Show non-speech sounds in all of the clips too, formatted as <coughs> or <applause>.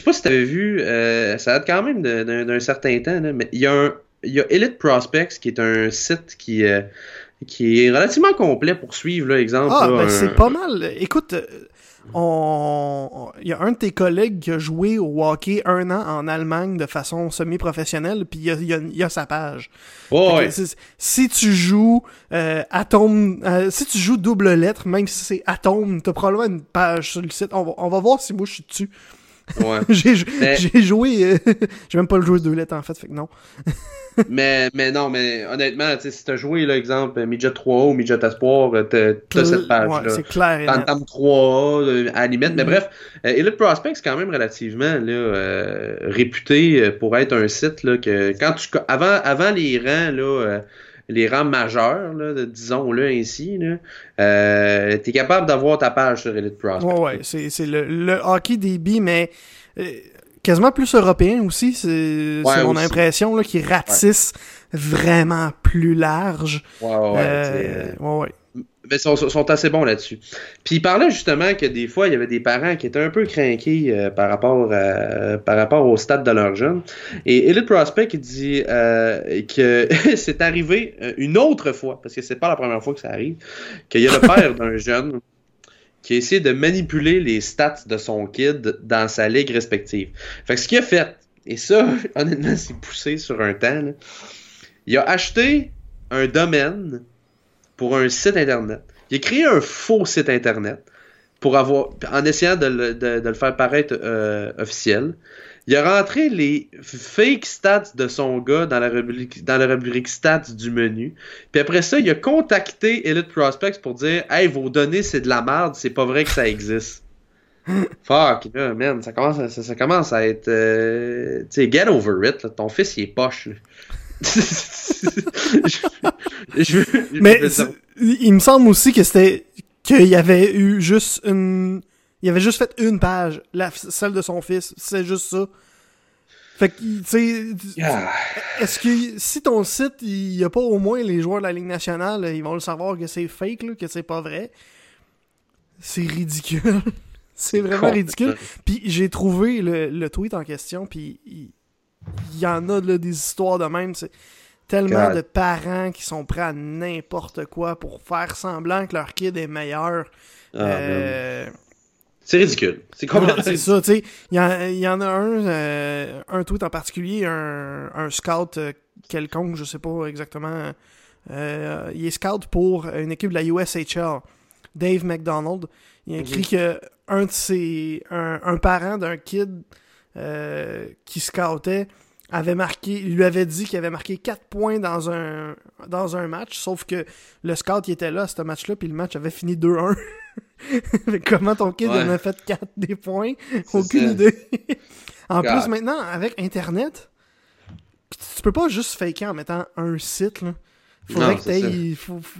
sais pas si t'avais vu, euh, ça date quand même d'un certain temps, là, mais il y a un, il y a Elite Prospects qui est un site qui, euh, qui est relativement complet pour suivre, là, exemple. Ah, là, ben un- c'est pas mal. Écoute, euh, on... il y a un de tes collègues qui a joué au hockey un an en Allemagne de façon semi-professionnelle, puis il y a, il y a- il y a sa page. Ouais, Si tu joues euh, atome, euh, si tu joues double lettre, même si c'est atome, t'as probablement une page sur le site. On va, on va voir si moi je suis dessus. Ouais. <laughs> j'ai Mais- joué, euh, <laughs> j'ai même pas le joué deux lettres en fait, fait que non. <laughs> mais, mais non, mais honnêtement, si t'as joué, là, exemple, Midget 3A ou Midget Espoir, euh, t'as cette Ouais, page-là. c'est clair. Tantam 3A, euh, à la limite. Mais Mhm. bref, euh, Elite Prospect, c'est quand même relativement là, euh, réputé pour être un site là, que quand tu avant, avant les rangs là, euh, les rangs majeurs, disons-le ainsi, euh, t'es capable d'avoir ta page sur Elite Prospect. Ouais, ouais, c'est c'est le, le hockey DB, mais euh, quasiment plus européen aussi. C'est Ouais, c'est mon aussi. impression là, qui ratisse vraiment plus large. Ouais, ouais, Euh, euh, ouais, ouais. Mais ils sont, sont assez bons là-dessus. Puis il parlait justement que des fois, il y avait des parents qui étaient un peu craqués euh, par, rapport à- par rapport au stade de leur jeune. Et Elite Prospect, il dit euh, que <laughs> c'est arrivé euh, une autre fois, parce que c'est pas la première fois que ça arrive, qu'il y a le père d'un <laughs> jeune qui a essayé de manipuler les stats de son kid dans sa ligue respective. Fait que ce qu'il a fait, et ça, <laughs> honnêtement, c'est poussé sur un temps, là, il a acheté un domaine pour un site internet. Il a créé un faux site internet pour avoir, en essayant de le, de- de le faire paraître euh, officiel. Il a rentré les fake stats de son gars dans la rubrique, dans la rubrique stats du menu. Puis après ça, il a contacté Elite Prospects pour dire Hey, vos données, c'est de la merde, c'est pas vrai que ça existe. <laughs> Fuck, là, man, ça commence à, ça, ça commence à être. euh, tu sais, get over it, là. ton fils, il est poche. Là. je, je- je- Mais il me semble aussi que c'était qu'il y avait eu juste une il avait juste fait une page, la, celle de son fils, c'est juste ça. Fait que tu sais Ah. est-ce que si ton site il y a pas au moins les joueurs de la Ligue nationale, ils vont le savoir que c'est fake là, que c'est pas vrai? C'est ridicule. <laughs> c'est vraiment ridicule. Puis j'ai trouvé le, le tweet en question, puis il, il y en a là, des histoires de même. C'est tellement God. de parents qui sont prêts à n'importe quoi pour faire semblant que leur kid est meilleur. Ah, Euh, C'est ridicule. C'est complètement c'est ça, tu sais. Il y, en- il y en a un, euh, un tweet en particulier, un, un scout euh, quelconque, je sais pas exactement. il est scout pour une équipe de la USHL, Dave McDonald. Il a écrit que un de ses. un, un parent d'un kid euh, qui scoutait avait marqué, il lui avait dit qu'il avait marqué 4 points dans un, dans un match, sauf que le scout il était là à ce match-là, puis le match avait fini 2-1. <laughs> Fait que Comment ton kid Ouais. en a fait 4 des points? Aucune ça. idée. <laughs> en God. plus, maintenant, avec Internet, tu peux pas juste faker en mettant un site. Là. Faudrait Non, que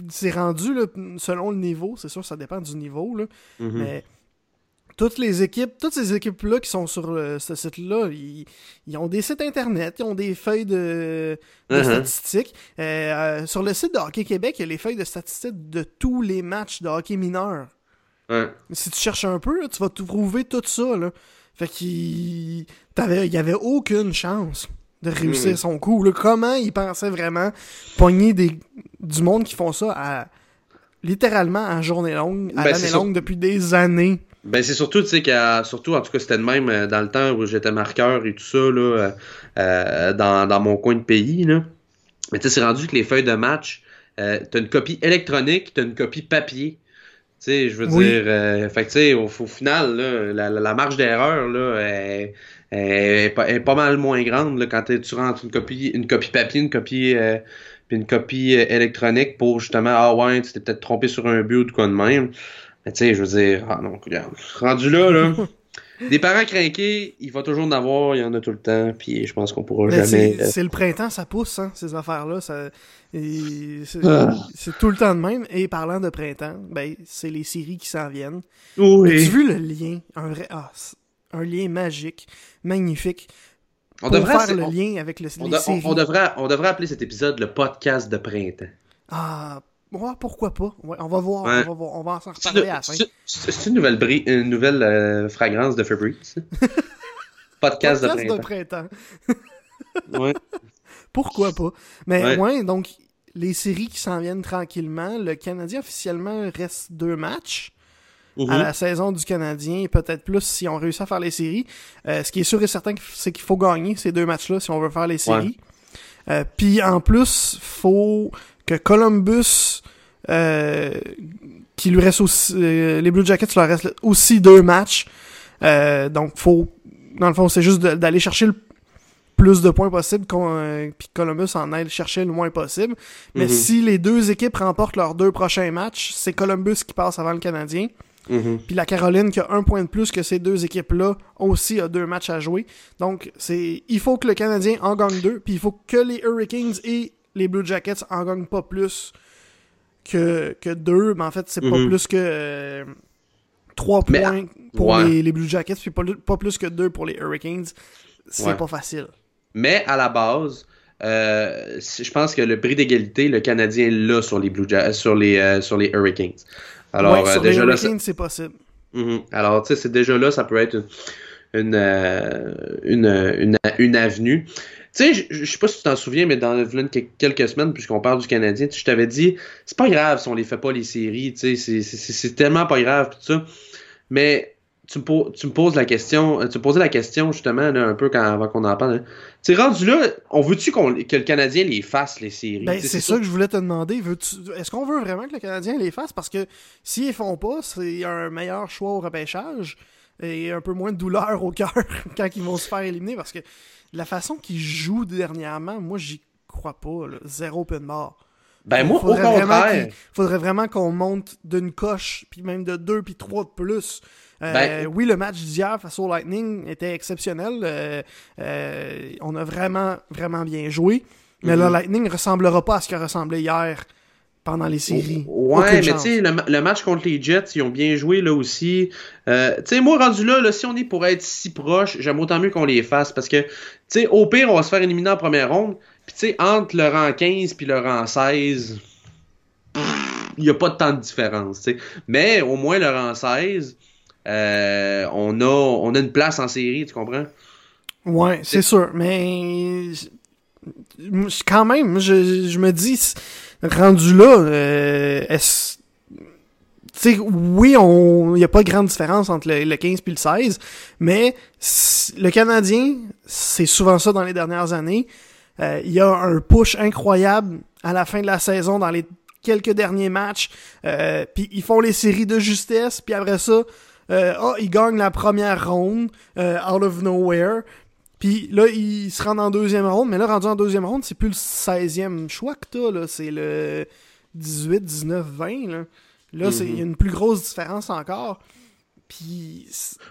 c'est rendu là, selon le niveau. C'est sûr, ça dépend du niveau. Là. Mhm. Mais toutes les équipes, toutes ces équipes-là qui sont sur euh, ce site-là, ils, ils ont des sites internet, ils ont des feuilles de, de Mhm. statistiques. Euh, euh, sur le site de Hockey Québec, il y a les feuilles de statistiques de tous les matchs de hockey mineur. Ouais. Si tu cherches un peu, là, tu vas trouver tout ça. Là. Fait qu'il il y avait aucune chance de réussir Mhm. son coup. là. Comment il pensait vraiment pogner des, du monde qui font ça à littéralement à journée longue, à Ben, l'année longue depuis des années? Ben c'est surtout, tu sais, qu'à- surtout, en tout cas, c'était de même euh, dans le temps où j'étais marqueur et tout ça, là, euh, euh, dans, dans mon coin de pays, là. Mais tu sais, c'est rendu que les feuilles de match, euh, t'as une copie électronique, t'as une copie papier. Tu sais, je veux Oui. dire, euh, fait que tu sais, au, au final, là, la, la- marge d'erreur, là, est, est pas, est pas mal moins grande, là, quand tu rentres une copie, une copie papier, une copie, euh, puis une copie électronique pour justement, ah ouais, tu t'es peut-être trompé sur un but ou de quoi de même. Mais tu sais, je veux dire, ah non, regarde, rendu là, là, <laughs> des parents craqués, il va toujours en avoir, il y en a tout le temps, puis je pense qu'on pourra Mais jamais... c'est euh, c'est le printemps, ça pousse, hein, ces affaires-là. Ça, et c'est Ah. c'est tout le temps de même. Et parlant de printemps, ben, c'est les séries qui s'en viennent. oui. As-tu vu le lien? Un vrai. ah, un lien magique, magnifique? On pour devrait, faire le on, lien avec le, on les de- on- on devrait, on devrait appeler cet épisode le podcast de printemps. Ah, ouais, pourquoi pas? Ouais, on va voir, Ouais. on va on va s'en reparler à la fin. c'est- une nouvelle, bri- une nouvelle euh, fragrance de Febreze. Podcast, <laughs> Podcast de de printemps. printemps. Ouais. Pourquoi pas? Mais Ouais. donc les séries qui s'en viennent tranquillement. Le Canadien officiellement reste deux matchs à la saison du Canadien, peut-être plus si on réussit à faire les séries. Euh, ce qui est sûr et certain, c'est qu'il faut gagner ces deux matchs-là si on veut faire les séries. Euh, Puis en plus, faut que Columbus, euh, qui lui reste aussi, euh, les Blue Jackets, leur reste aussi deux matchs. Euh, donc faut, dans le fond, c'est juste d'aller chercher le plus de points possible, euh, puis Columbus en aille chercher le moins possible. Mais Mhm. si les deux équipes remportent leurs deux prochains matchs, c'est Columbus qui passe avant le Canadien. Mhm. Puis la Caroline qui a un point de plus que ces deux équipes-là aussi a deux matchs à jouer. Donc c'est il faut que le Canadien en gagne deux, puis il faut que les Hurricanes et les Blue Jackets en gagnent pas plus que, que deux. Mais en fait, c'est pas Mhm. plus que euh, trois Mais, points pour ouais. les, les Blue Jackets, puis pas, pas plus que deux pour les Hurricanes. C'est Ouais. pas facile. Mais à la base, euh, je pense que le prix d'égalité, le Canadien l'a sur les Blue Ja- sur les euh, sur les Hurricanes. Alors Ouais, euh, déjà les Hurricanes, c'est possible. Mhm. Alors, tu sais, c'est déjà là, ça peut être une, une, une, une, une avenue. Tu sais, je- sais pas si tu t'en souviens, mais dans quelques semaines, puisqu'on parle du Canadien, je t'avais dit, c'est pas grave si on les fait pas les séries, tu sais, c'est- tellement pas grave, tout ça. Mais tu me, tu me poses la question, euh, tu me posais la question justement, là, un peu quand, avant qu'on en parle. hein. Tu sais, rendu là, on veut-tu que le Canadien les fasse, les séries? Ben, c'est ça que je voulais te demander. Est-ce qu'on veut vraiment que le Canadien les fasse? Parce que s'ils les font pas, c'est un meilleur choix au repêchage et un peu moins de douleur au cœur <laughs> quand ils vont se faire éliminer. Parce que la façon qu'ils jouent dernièrement, moi, j'y crois pas. là. Zéro open bar. Ben, moi, au Faudrait vraiment contraire. qu'il- faudrait vraiment qu'on monte d'une coche, puis même de deux, puis trois de plus. Euh, Ben- oui, le match d'hier face au Lightning était exceptionnel. Euh, euh, on a vraiment, vraiment bien joué. Mais le Mhm. Lightning ne ressemblera pas à ce qu'il a ressemblé hier pendant les séries. Ouais, Aucune mais tu sais, le, ma- le match contre les Jets, ils ont bien joué là aussi. Euh, tu sais, moi, rendu là, là, si on est pour être si proche, j'aime autant mieux qu'on les fasse parce que, tu sais, au pire, on va se faire éliminer en première ronde. Puis, tu sais, entre le rang 15 puis le rang 16, il n'y a pas de tant de différence, tu sais. Mais au moins, le rang 16, euh, on, a, on a une place en série, tu comprends? Ouais, c'est sûr. Mais quand même, je, je me dis, rendu là, euh, est-ce- tu sais, oui, il n'y a pas de grande différence entre le, le 15 et le 16, mais le Canadien, c'est souvent ça dans les dernières années. Euh, Il y a un push incroyable à la fin de la saison dans les quelques derniers matchs. Euh, puis ils font les séries de justesse, puis après ça, euh, ah, ils gagnent la première ronde euh, out of nowhere. Puis là, ils se rendent en deuxième ronde, mais là, rendu en deuxième ronde, c'est plus le 16e choix que t'as, là. C'est le 18, 19, 20, là. Là, c'est- il y a une plus grosse différence encore. Puis...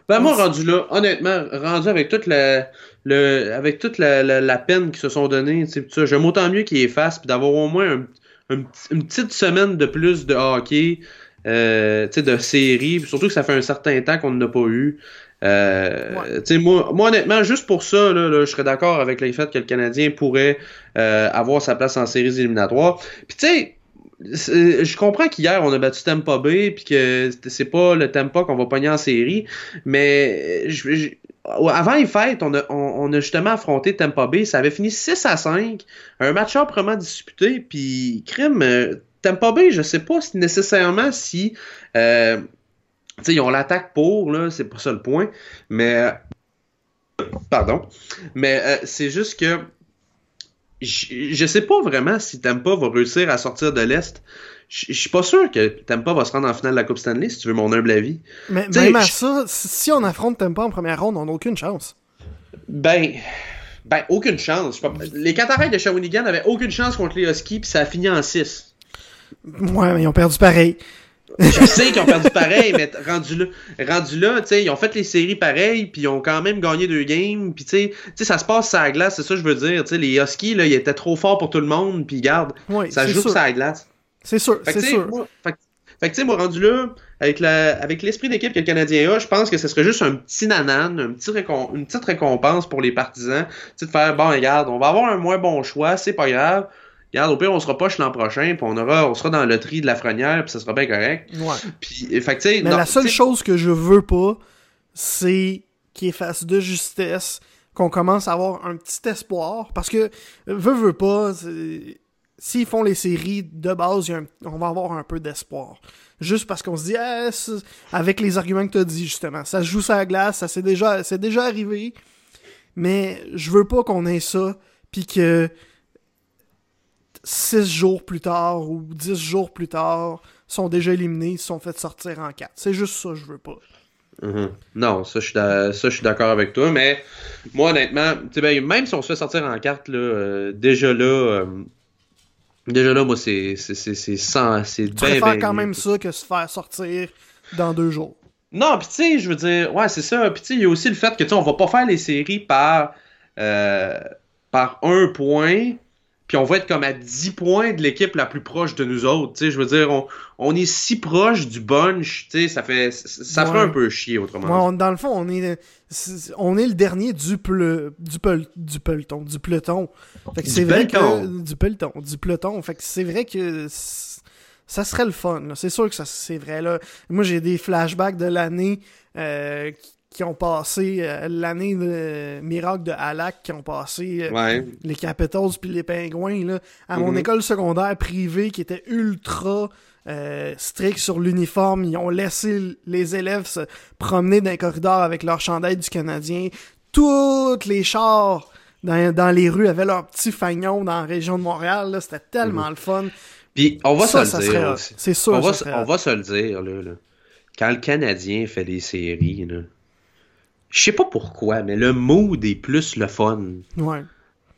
Ben moi, rendu là, honnêtement, rendu avec toute la, le, avec toute la, la, la peine qu'ils se sont donnée, j'aime autant mieux qu'ils effacent, puis d'avoir au moins un- un petit- une petite semaine de plus de hockey, euh, tu sais, de série, surtout que ça fait un certain temps qu'on n'a pas eu. Euh, Ouais. moi, moi, honnêtement, juste pour ça, là, là, je serais d'accord avec le fait que le Canadien pourrait euh, avoir sa place en séries éliminatoires. Puis tu sais, c'est- je comprends qu'hier on a battu Tampa Bay puis que c'est pas le Tampa qu'on va pogner en série, mais je- je- avant les fêtes, on a, on, on a justement affronté Tampa Bay, ça avait fini 6 à 5, un match âprement disputé, puis crime, euh, Tampa Bay, je sais pas si nécessairement si euh, sais, ils ont l'attaque pour, là, c'est pas ça le point, mais pardon, mais euh, c'est juste que je je sais pas vraiment si Tampa va réussir à sortir de l'Est. Je suis pas sûr que Tampa va se rendre en finale de la Coupe Stanley, si tu veux mon humble avis. Mais T'sais, même à ça, si on affronte Tampa en première ronde, on n'a aucune chance. Ben, ben aucune chance. Pas- Les Cataractes de Shawinigan avaient aucune chance contre les Huskies, puis ça a fini en 6. Ouais, mais ils ont perdu pareil. Je sais qu'ils ont perdu pareil, mais rendu là, rendu là, ils ont fait les séries pareilles, puis ils ont quand même gagné deux games, puis ça se passe sur la glace, c'est ça que je veux dire, les Huskies, là, ils étaient trop forts pour tout le monde, puis garde, Ouais, ça joue sur la glace. C'est sûr, c'est sûr. moi- fait que- fait que, tu sais, moi, rendu là, avec la, avec l'esprit d'équipe que le Canadien a, je pense que ce serait juste un petit nanan, un petit récom- une petite récompense pour les partisans. Tu sais, de faire, bon, regarde, on va avoir un moins bon choix, c'est pas grave. Regarde, au pire, on sera poche l'an prochain, puis on aura, on sera dans le tri de la frenière, puis ça sera bien correct. Ouais. Puis, fait que, tu sais, Mais non, la seule chose que je veux pas, c'est qui est face de justesse, qu'on commence à avoir un petit espoir. Parce que, veut, veut pas, s'ils font les séries de base, on va avoir un peu d'espoir. Juste parce qu'on se dit, ah, avec les arguments que tu as dit, justement, ça se joue sur la glace, ça c'est déjà, c'est déjà arrivé. Mais je veux pas qu'on ait ça, puis que six jours plus tard ou dix jours plus tard, sont déjà éliminés, ils sont fait sortir en quatre. C'est juste ça, je veux pas. Mm-hmm. Non, ça je suis d'accord avec toi, mais moi honnêtement, ben, même si on se fait sortir en carte, là, euh, déjà là, euh, déjà là, moi c'est sans, c'est Tu préfères quand même ça que se faire sortir dans deux jours. Non, pis tu sais, je veux dire, ouais, c'est ça. Puis tu sais, il y a aussi le fait que tu on va pas faire les séries par euh, par un point puis on va être comme à 10 points de l'équipe la plus proche de nous autres. sais, je veux dire, on, on, est si proche du bunch, ça fait ça ferait un peu chier autrement. Ouais, dans le fond, on est, on est le dernier du, ple, du, du peloton. Du peloton. Fait que c'est vrai que. Du peloton. Du peloton. Fait que c'est vrai que ça serait le fun. C'est sûr que ça c'est vrai. Là. Moi, j'ai des flashbacks de l'année euh, qui ont passé euh, l'année de miracle de Halak, qui ont passé euh, les Capitals puis les Pingouins là, à mon mhm. école secondaire privée qui était ultra euh, strict sur l'uniforme. Ils ont laissé les élèves se promener dans les corridors avec leur chandail du Canadien. Toutes les chars dans, les rues avaient leur petit fagnon dans la région de Montréal. C'était tellement mhm. le fun. Puis on va se le dire. C'est sûr. On, va, on va se le dire. Là, Quand le Canadien fait des séries, là, je sais pas pourquoi, mais le mood est plus le fun. Ouais.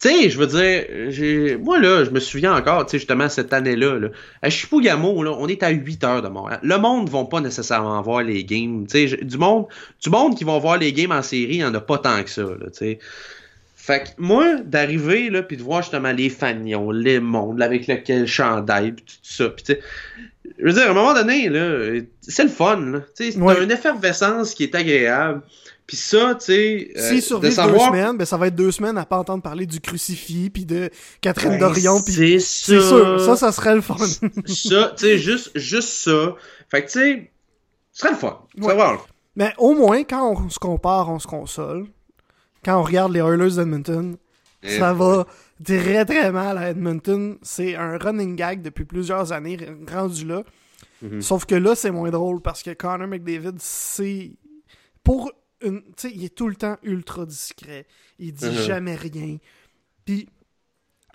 Tu sais, je veux dire, moi là, je me souviens encore, tu sais, justement, cette année-là, là, à Chipougamau, là, on est à 8 heures de Montréal. Le monde ne va pas nécessairement voir les games. Tu sais, du monde, du monde qui va voir les games en série, il n'y en a pas tant que ça, là, tu sais. Fait que moi, d'arriver, là, puis de voir justement les fanions, les mondes, avec lequel chandail, pis tout ça, pis tu je veux dire, à un moment donné, là, c'est le fun, là. Tu sais, une effervescence qui est agréable. Puis ça, tu sais. Euh, S'il survit deux semaines, ben ça va être deux semaines à pas entendre parler du crucifix, puis de Catherine ben, Dorion, puis. C'est sûr. Ça, ça serait le fun. ça, tu sais, juste, juste ça. Fait que, tu sais, ce serait le fun. Ouais. Ça Mais au moins, quand on se compare, on se console. Quand on regarde les Oilers d'Edmonton, eh ça va très très mal à Edmonton. C'est un running gag depuis plusieurs années rendu là. Mhm. Sauf que là, c'est moins drôle parce que Connor McDavid, c'est. Pour il est tout le temps ultra discret. Il dit uh-huh. jamais rien. Puis,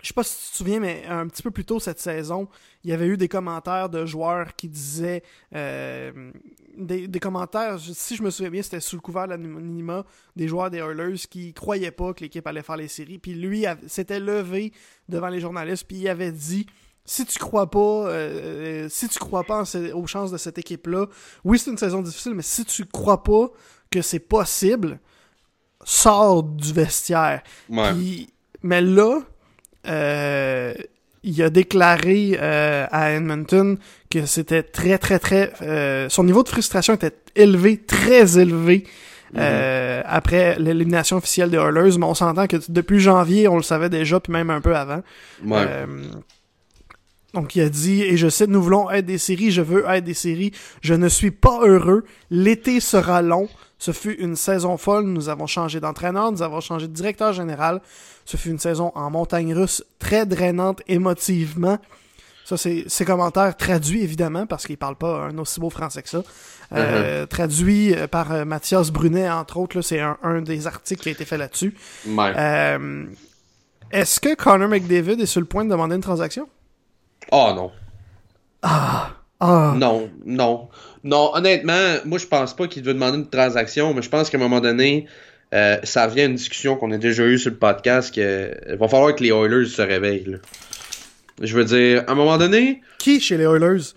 je sais pas si tu te souviens, mais un petit peu plus tôt cette saison, il y avait eu des commentaires de joueurs qui disaient. Euh, des, commentaires, si je me souviens bien, c'était sous le couvert de l'anonymat des joueurs des Oilers qui croyaient pas que l'équipe allait faire les séries. Puis lui s'était levé devant les journalistes, puis il avait dit si tu crois pas, euh, euh, si tu crois pas aux chances de cette équipe-là, oui, c'est une saison difficile, mais si tu crois pas que c'est possible, sort du vestiaire. mais là, euh, il a déclaré euh, à Edmonton que c'était très, très, très... Euh, son niveau de frustration était élevé, très élevé. Mm-hmm. après l'élimination officielle des Oilers, mais on s'entend que depuis janvier, on le savait déjà, puis même un peu avant. donc il a dit, et je sais, nous voulons être des séries, je veux être des séries, je ne suis pas heureux, l'été sera long, ce fut une saison folle. Nous avons changé d'entraîneur, nous avons changé de directeur général. Ce fut une saison en montagne russe très drainante émotivement. Ça, c'est ses commentaires traduits, évidemment, parce qu'il parle pas un aussi beau français que ça. Euh, uh-huh. Traduit euh, par euh, Mathias Brunet, entre autres. C'est un, des articles qui a été fait là-dessus. Est-ce que Connor McDavid est sur le point de demander une transaction? Oh non. Ah! Ah. Non, non. Non, honnêtement, moi je pense pas qu'il devait demander une transaction, mais je pense qu'à un moment donné, euh, ça vient une discussion qu'on a déjà eue sur le podcast que va falloir que les Oilers se réveillent. Je veux dire, à un moment donné. Qui chez les Oilers?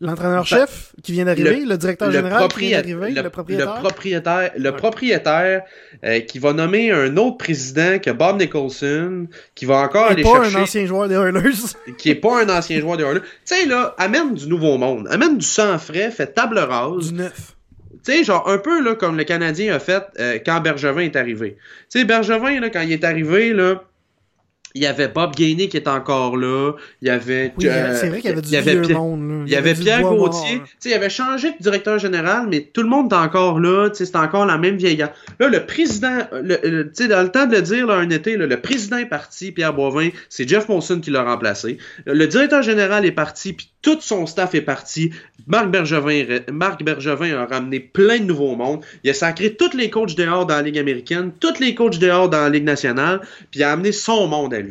L'entraîneur-chef qui vient d'arriver, le, directeur général qui vient d'arriver, le, propriétaire. Le propriétaire, le propriétaire euh, qui va nommer un autre président que Bob Nicholson, qui va encore aller pas chercher... un ancien joueur des Oilers. <laughs> qui est pas un ancien joueur des Oilers. Tu sais, là, amène du nouveau monde. Amène du sang frais, fait table rase. Du neuf. Tu sais, genre un peu là, comme le Canadien a fait euh, quand Bergevin est arrivé. Tu sais, Bergevin, là, quand il est arrivé, là, il y avait Bob Gainey qui est encore là. Il y avait. Oui, c'est vrai qu'il y avait du vieux Pierre, monde. Là. Il y, avait, Pierre Gauthier. Il avait changé de directeur général, mais tout le monde est encore là. C'est encore la même vieille. Là, le président, le, sais dans le temps de le dire, là, un été, là, le président est parti, Pierre Boivin. C'est Jeff Monson qui l'a remplacé. Le directeur général est parti, puis tout son staff est parti. Marc Bergevin, Marc Bergevin a ramené plein de nouveaux mondes. Il a sacré tous les coachs dehors dans la Ligue américaine, tous les coachs dehors dans la Ligue nationale, puis il a amené son monde à lui.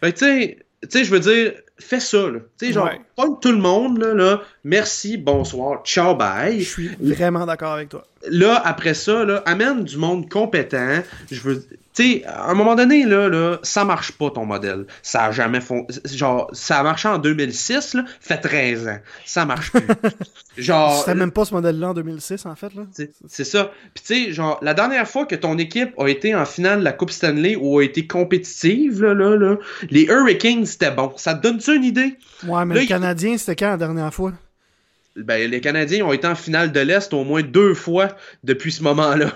Fait tu sais, tu sais, je veux dire, fais ça, là. Tu sais, genre, pas tout le monde, là, là, merci, bonsoir, ciao, bye. Je suis vraiment d'accord avec toi. Là, après ça, là, amène du monde compétent. Je veux, sais, à un moment donné, là, là, ça marche pas ton modèle. Ça a jamais fond... Genre, ça a marché en 2006, là, fait 13 ans. Ça marche plus. <laughs> genre. C'était même pas ce modèle-là en 2006, en fait, là. C'est ça. Puis, tu sais, genre, la dernière fois que ton équipe a été en finale de la Coupe Stanley ou a été compétitive, là, là, là les Hurricanes, c'était bon. Ça te donne-tu une idée? Ouais, mais les Canadiens, c'était quand la dernière fois? Ben, les Canadiens ont été en finale de l'Est au moins deux fois depuis ce moment-là.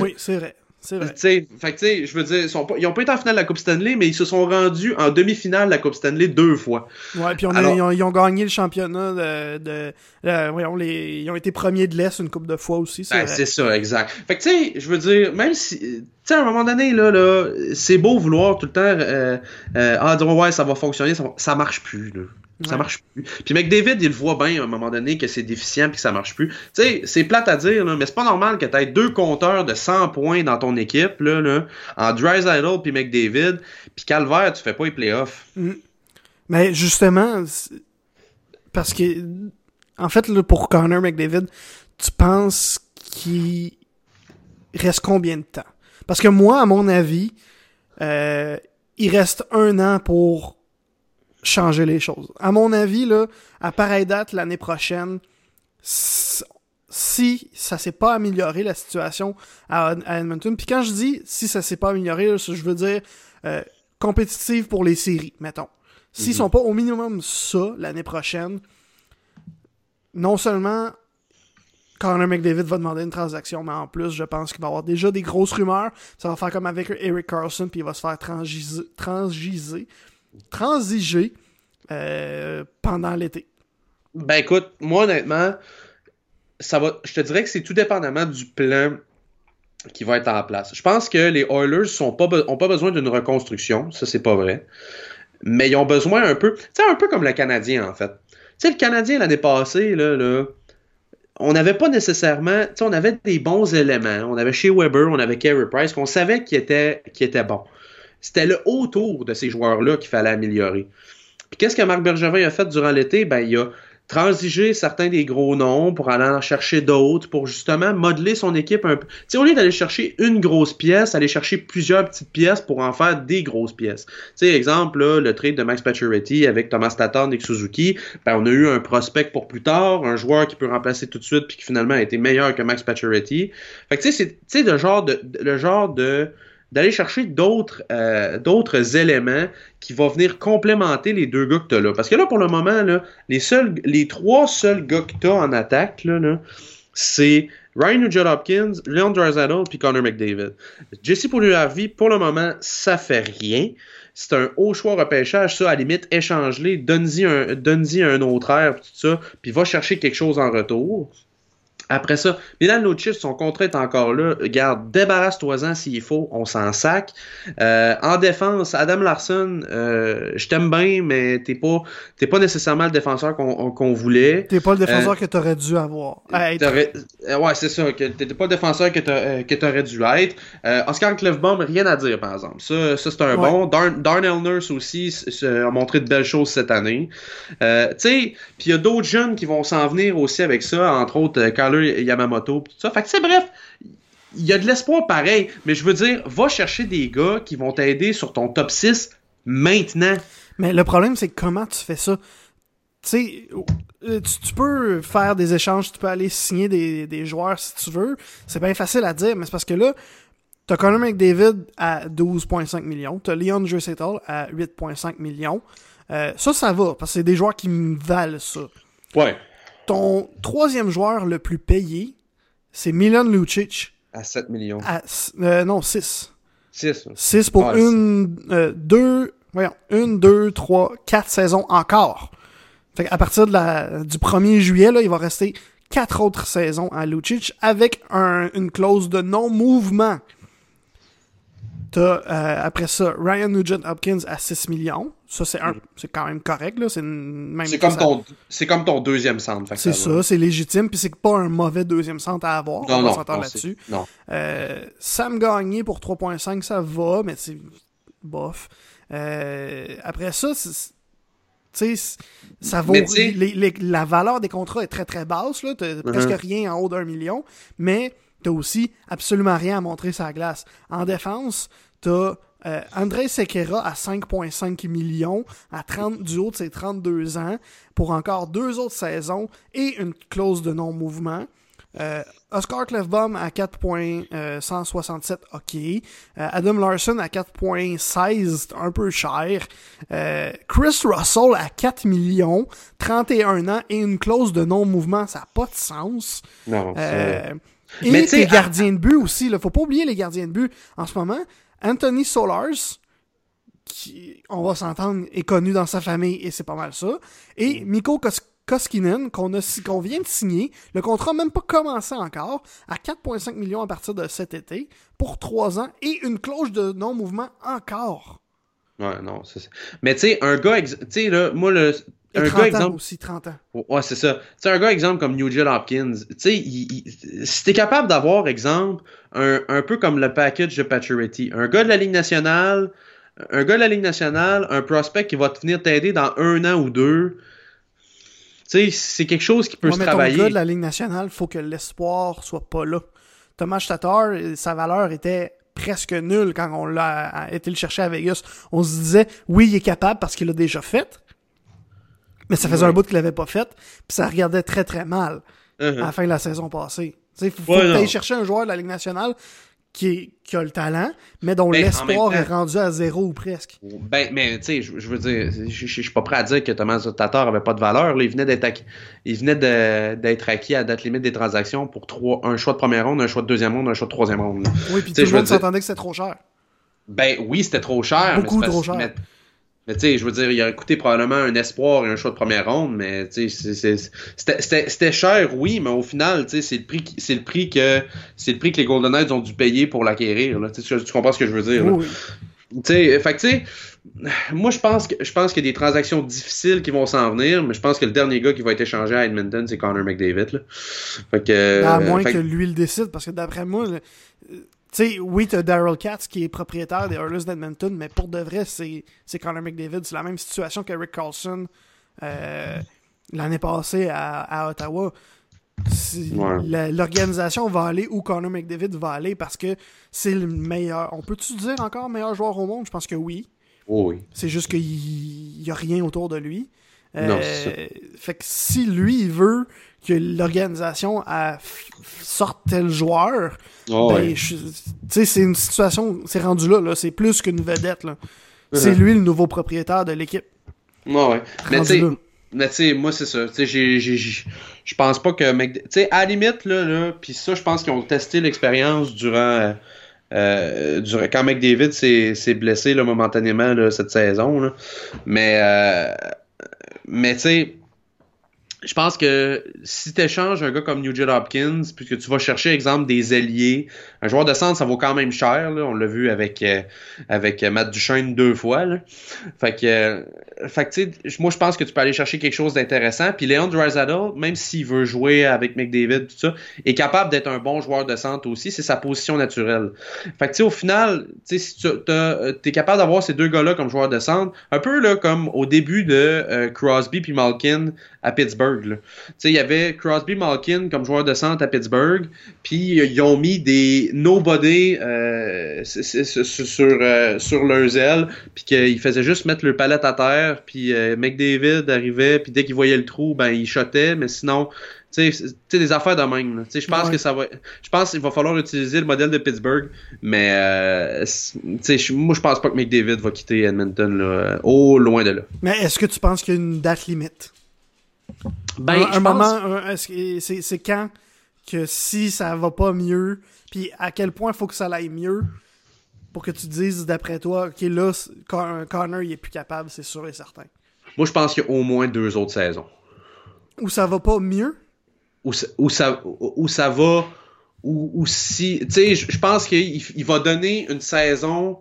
oui, c'est vrai. C'est vrai. fait que, je veux dire, ils, n'ont pas été en finale de la Coupe Stanley, mais ils se sont rendus en demi-finale de la Coupe Stanley deux fois. Ouais, puis ils, ont, gagné le championnat de. Voyons, les, ils ont été premiers de l'Est une coupe de fois aussi. C'est ben, ça, exact. Fait que, tu sais, je veux dire, même si. Tu sais, à un moment donné, là, là c'est beau vouloir tout le temps. Euh, euh, ah, dire, ouais, ça va fonctionner, ça, ça marche plus, là. Ça marche plus. Puis McDavid, il voit bien à un moment donné que c'est déficient et que ça marche plus. Tu sais, c'est plate à dire, là, mais c'est pas normal que tu aies deux compteurs de 100 points dans ton équipe, là, là en Drysdale puis McDavid, puis Calvaire, tu fais pas les playoffs. Mm. Mais justement, parce que, en fait, là, pour Connor McDavid, tu penses qu'il reste combien de temps? Parce que moi, à mon avis, euh, il reste un an pour changer les choses. À mon avis, là, à pareille date l'année prochaine, si ça s'est pas amélioré la situation à, Edmonton, puis quand je dis si ça s'est pas amélioré, je veux dire euh, compétitive pour les séries, mettons. S'ils mhm. sont pas au minimum ça l'année prochaine, non seulement Connor McDavid va demander une transaction, mais en plus, je pense qu'il va y avoir déjà des grosses rumeurs. Ça va faire comme avec Eric Carlson, puis il va se faire transiger transiger euh, pendant l'été? Ben écoute, moi honnêtement, ça va, je te dirais que c'est tout dépendamment du plan qui va être en place. Je pense que les Oilers sont pas, ont pas besoin d'une reconstruction, ça c'est pas vrai. Mais ils ont besoin un peu, tu un peu comme le Canadien en fait. Tu sais, le Canadien l'année passée, là, là on n'avait pas nécessairement, tu sais, on avait des bons éléments. On avait chez Weber, on avait Carey Price, qu'on savait qui était, qui était bon. C'était le autour de ces joueurs-là qu'il fallait améliorer. Puis qu'est-ce que Marc Bergevin a fait durant l'été? Ben, il a transigé certains des gros noms pour aller en chercher d'autres, pour justement modeler son équipe un peu. Tu sais, au lieu d'aller chercher une grosse pièce, aller chercher plusieurs petites pièces pour en faire des grosses pièces. Tu sais, exemple, le trade de Max Pacioretty avec Thomas Tatar et Suzuki, ben, on a eu un prospect pour plus tard, un joueur qui peut remplacer tout de suite puis qui finalement a été meilleur que Max Pacioretty. Fait que tu sais, c'est de, le genre de d'aller chercher d'autres euh, d'autres éléments qui vont venir complémenter les deux gars que là. Parce que là, pour le moment, les, trois seuls gars que en attaque, là, c'est Ryan Nugent Hopkins, Leon Draisaitl puis Connor McDavid. Jesse Pouliou-Harvey, pour le moment, ça fait rien. C'est un haut choix repêchage, ça, à la limite, échange-les, donne-y un, un autre air, tout ça, puis va chercher quelque chose en retour. Après ça, Milan Lucic, son contrat est encore là. Garde, débarrasse-toi-en s'il faut, on s'en sac. Euh, en défense, Adam Larson, euh, je t'aime bien, mais t'es pas, t'es pas nécessairement le défenseur qu'on voulait. T'es pas le défenseur euh, que t'aurais dû avoir. ouais, c'est ça. T'étais pas le défenseur que t'aurais dû être. Oscar Clefbaum, rien à dire, par exemple. Ça, ça c'est un bon. Darnell Nurse aussi a montré de belles choses cette année. tu sais, puis il y a d'autres jeunes qui vont s'en venir aussi avec ça, entre autres Carl Yamamoto, tout ça. Fait que c'est bref, il y a de l'espoir pareil, mais je veux dire, va chercher des gars qui vont t'aider sur ton top 6 maintenant. Mais le problème, c'est comment tu fais ça? Tu sais, tu, peux faire des échanges, tu peux aller signer des, joueurs si tu veux. C'est bien facile à dire, mais c'est parce que là, t'as Conor McDavid à 12,5 millions, t'as Leon Draisaitl à 8,5 millions. Euh, ça, ça va, parce que c'est des joueurs qui me valent ça. Ouais. Ton troisième joueur le plus payé, c'est Milan Lucic. À 7 millions. Euh, non, 6. 6. 6 pour une, euh, deux, voyons, une, deux, trois, quatre saisons encore. Fait à partir de la, du 1er juillet, là, il va rester quatre autres saisons à Lucic avec un, une clause de non-mouvement. T'as, euh, après ça, Ryan Nugent Hopkins à 6 millions. Ça, c'est, un, mm. quand même correct. Là. C'est, même c'est, comme ton, c'est comme ton deuxième centre. C'est ça, c'est légitime. Puis c'est pas un mauvais deuxième centre à avoir. Non, on va s'entendre là-dessus. Non. Euh, Sam Gagné pour 3.5, ça va, mais c'est bof. Euh, après ça, tu sais, ça vaut. la valeur des contrats est très très basse, là. T'as uh-huh. presque rien en haut d'un million, mais t'as aussi absolument rien à montrer sa glace. En défense, t'as euh, André Sequeira à 5,5 millions à 30, du haut de ses 32 ans pour encore deux autres saisons et une clause de non-mouvement. Euh, Oscar Clefbaum à 4.167, ok. Euh, Adam Larson à 4.16, un peu cher. Euh, Chris Russell à 4 millions, 31 ans et une clause de non-mouvement, ça n'a pas de sens. Non, et les gardiens de but aussi, là, faut pas oublier les gardiens de but. En ce moment, Anthony Solars, qui, on va s'entendre, est connu dans sa famille et c'est pas mal ça. Et Miko Koskinen, qu'on vient de signer, le contrat n'a même pas commencé encore, à 4,5 millions à partir de cet été, pour 3 ans, et une clause de non-mouvement encore. Ouais, non, c'est ça. Mais tu sais, un gars, tu sais, là, moi, le, un gars, exemple. aussi, 30 ans. Ouais, c'est ça. Un gars, exemple, comme Nugent Hopkins, tu sais, si t'es capable d'avoir, exemple, un, un peu comme le package de Paturity, un gars de la Ligue nationale, un gars de la Ligue nationale, un prospect qui va te venir t'aider dans un an ou deux, tu sais, c'est quelque chose qui peut se travailler. Ton gars de la Ligue nationale, faut que l'espoir soit pas là. Thomas Tatar, sa valeur était presque nulle quand on l'a été le chercher à Vegas. On se disait, oui, il est capable parce qu'il l'a déjà fait. Mais ça faisait un bout qu'il l'avait pas fait, puis ça regardait très très mal uh-huh. à la fin de la saison passée. Il faut, faut aller chercher un joueur de la Ligue nationale qui, qui, a le talent, mais dont ben, l'espoir est rendu à zéro ou presque. Ben, mais tu sais, je, veux dire, je, suis pas prêt à dire que Thomas Tatar avait pas de valeur. il venait d'être acquis, il venait d'être acquis à date limite des transactions pour trois, un choix de première ronde, un choix de deuxième ronde, un choix de troisième ronde. Oui, puis tout le monde s'entendait que c'était trop cher. Ben oui, c'était trop cher. Beaucoup trop cher. Mais tu sais, je veux dire, il a coûté probablement un espoir et un choix de première ronde, mais tu sais, c'était cher, oui, mais au final, tu sais, c'est le prix, c'est le prix que, c'est le prix que les Golden Knights ont dû payer pour l'acquérir. Tu, tu comprends ce que je veux dire Oui. Tu sais, fait tu sais, moi je pense que je pense qu'il y a des transactions difficiles qui vont s'en venir, mais je pense que le dernier gars qui va être échangé à Edmonton, c'est Connor McDavid. Là. Fait que, à moins que lui le décide, parce que d'après moi, sais, oui, t'as Daryl Katz qui est propriétaire des Oilers d'Edmonton, mais pour de vrai, c'est, c'est Connor McDavid. C'est la même situation que Rick Carlson euh, l'année passée à, Ottawa. L'organisation va aller où Connor McDavid va aller parce que c'est le meilleur. On peut-tu dire encore meilleur joueur au monde? Je pense que oui. Oh oui. C'est juste qu'il n'y a rien autour de lui. Euh, fait que si lui, il veut que l'organisation sorte tel joueur, oh, ben, c'est une situation, c'est rendu là, là c'est plus qu'une vedette. Là. C'est lui le nouveau propriétaire de l'équipe. ouais. Mais tu mais tu sais, moi, c'est ça. Tu sais, je pense pas que. Tu sais, à la limite, là, là puis ça, je pense qu'ils ont testé l'expérience durant. Euh, durant, quand McDavid s'est blessé là, momentanément là, cette saison. Là. Mais, euh, mais tu sais, je pense que si tu échanges un gars comme Nugent Hopkins, puisque tu vas chercher, exemple, des alliés, un joueur de centre, ça vaut quand même cher. Là. On l'a vu avec, euh, avec Matt Duchesne deux fois. Là. Fait que, euh, fait que moi, je pense que tu peux aller chercher quelque chose d'intéressant. Puis Léon Draisaitl, même s'il veut jouer avec McDavid, tout ça, est capable d'être un bon joueur de centre aussi. C'est sa position naturelle. Fait que, au final, si tu euh, es capable d'avoir ces deux gars-là comme joueurs de centre, un peu là, comme au début de Crosby puis Malkin à Pittsburgh. Il y avait Crosby Malkin comme joueur de centre à Pittsburgh, puis ils ont mis des nobody euh, sur, euh, sur leurs ailes, puis qu'ils faisaient juste mettre le palette à terre, puis euh, McDavid arrivait, puis dès qu'il voyait le trou, ben il shotait, mais sinon, tu sais, des affaires de même. Je pense que ça va. Je pense qu'il va falloir utiliser le modèle de Pittsburgh, mais euh, moi je pense pas que McDavid va quitter Edmonton là, au loin de là. Mais est-ce que tu penses qu'il y a une date limite? Ben, un, moment, c'est quand que si ça va pas mieux, puis à quel point il faut que ça aille mieux, pour que tu dises, d'après toi, OK, là, Connor, il est plus capable, c'est sûr et certain? Moi, je pense qu'il y a au moins deux autres saisons. Où ça va pas mieux? Où, ça, où ça va... Ou, si... Tu sais, je pense qu'il va donner une saison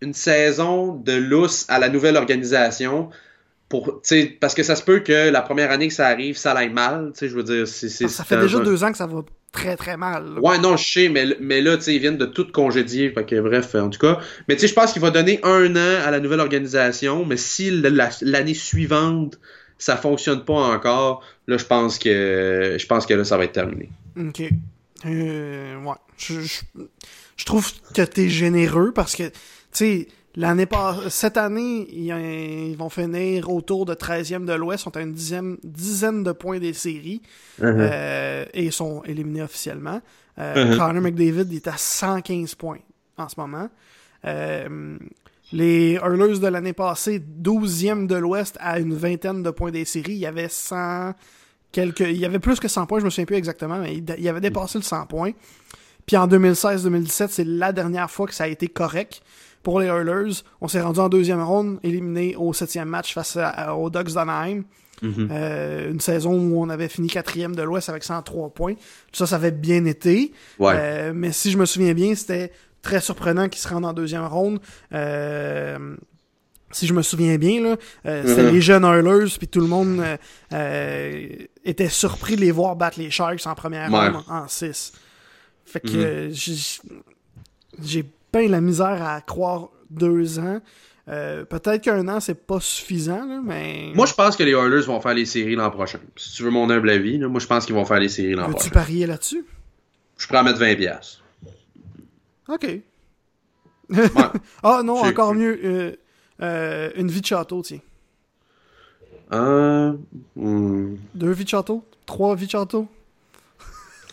une saison de lousse à la nouvelle organisation pour, parce que ça se peut que la première année que ça arrive, ça aille mal. Je veux dire, c'est, ça fait déjà deux ans que ça va très très mal. Ouais, non, je sais, mais, mais là, ils viennent de tout congédier. Fait que, bref, en tout cas. Mais tu sais, je pense qu'il va donner un an à la nouvelle organisation, mais si l'année suivante, ça fonctionne pas encore, là, je pense que je pense que là, ça va être terminé. Ok. Euh, ouais. Je, je, trouve que t'es généreux parce que, tu sais, L'année cette année, ils, vont finir autour de 13e de l'Ouest, sont à une dizaine, dizaine de points des séries uh-huh. euh, et sont éliminés officiellement. Euh, uh-huh. Connor McDavid est à 115 points en ce moment. Euh, les Hurlers de l'année passée, 12e de l'Ouest à une vingtaine de points des séries. Il y avait 100 quelques, il y avait plus que 100 points, je me souviens plus exactement, mais il, il avait dépassé le 100 points. Puis en 2016-2017, c'est la dernière fois que ça a été correct pour les Oilers. On s'est rendu en deuxième ronde, éliminé au septième match face aux Ducks d'Anaheim. Mm-hmm. Euh, une saison où on avait fini quatrième de l'Ouest avec 103 points. Tout ça, ça avait bien été. Euh, mais si je me souviens bien, c'était très surprenant qu'ils se rendent en deuxième ronde. Euh, si je me souviens bien, là, c'était mm-hmm. les jeunes Oilers, puis tout le monde était surpris de les voir battre les Sharks en première ronde en 6. Fait que mm-hmm. j'ai peint la misère à croire deux ans. Euh, peut-être qu'un an, c'est pas suffisant, mais. Moi, je pense que les Oilers vont faire les séries l'an prochain. Si tu veux mon humble avis, moi, je pense qu'ils vont faire les séries l'an prochain. Veux-tu parier là-dessus? Je pourrais en mettre 20$. Ok. <laughs> ah non, encore mieux. Euh, euh, une vie de château, tiens. Euh, hmm. Deux vies de château? Trois vies de château?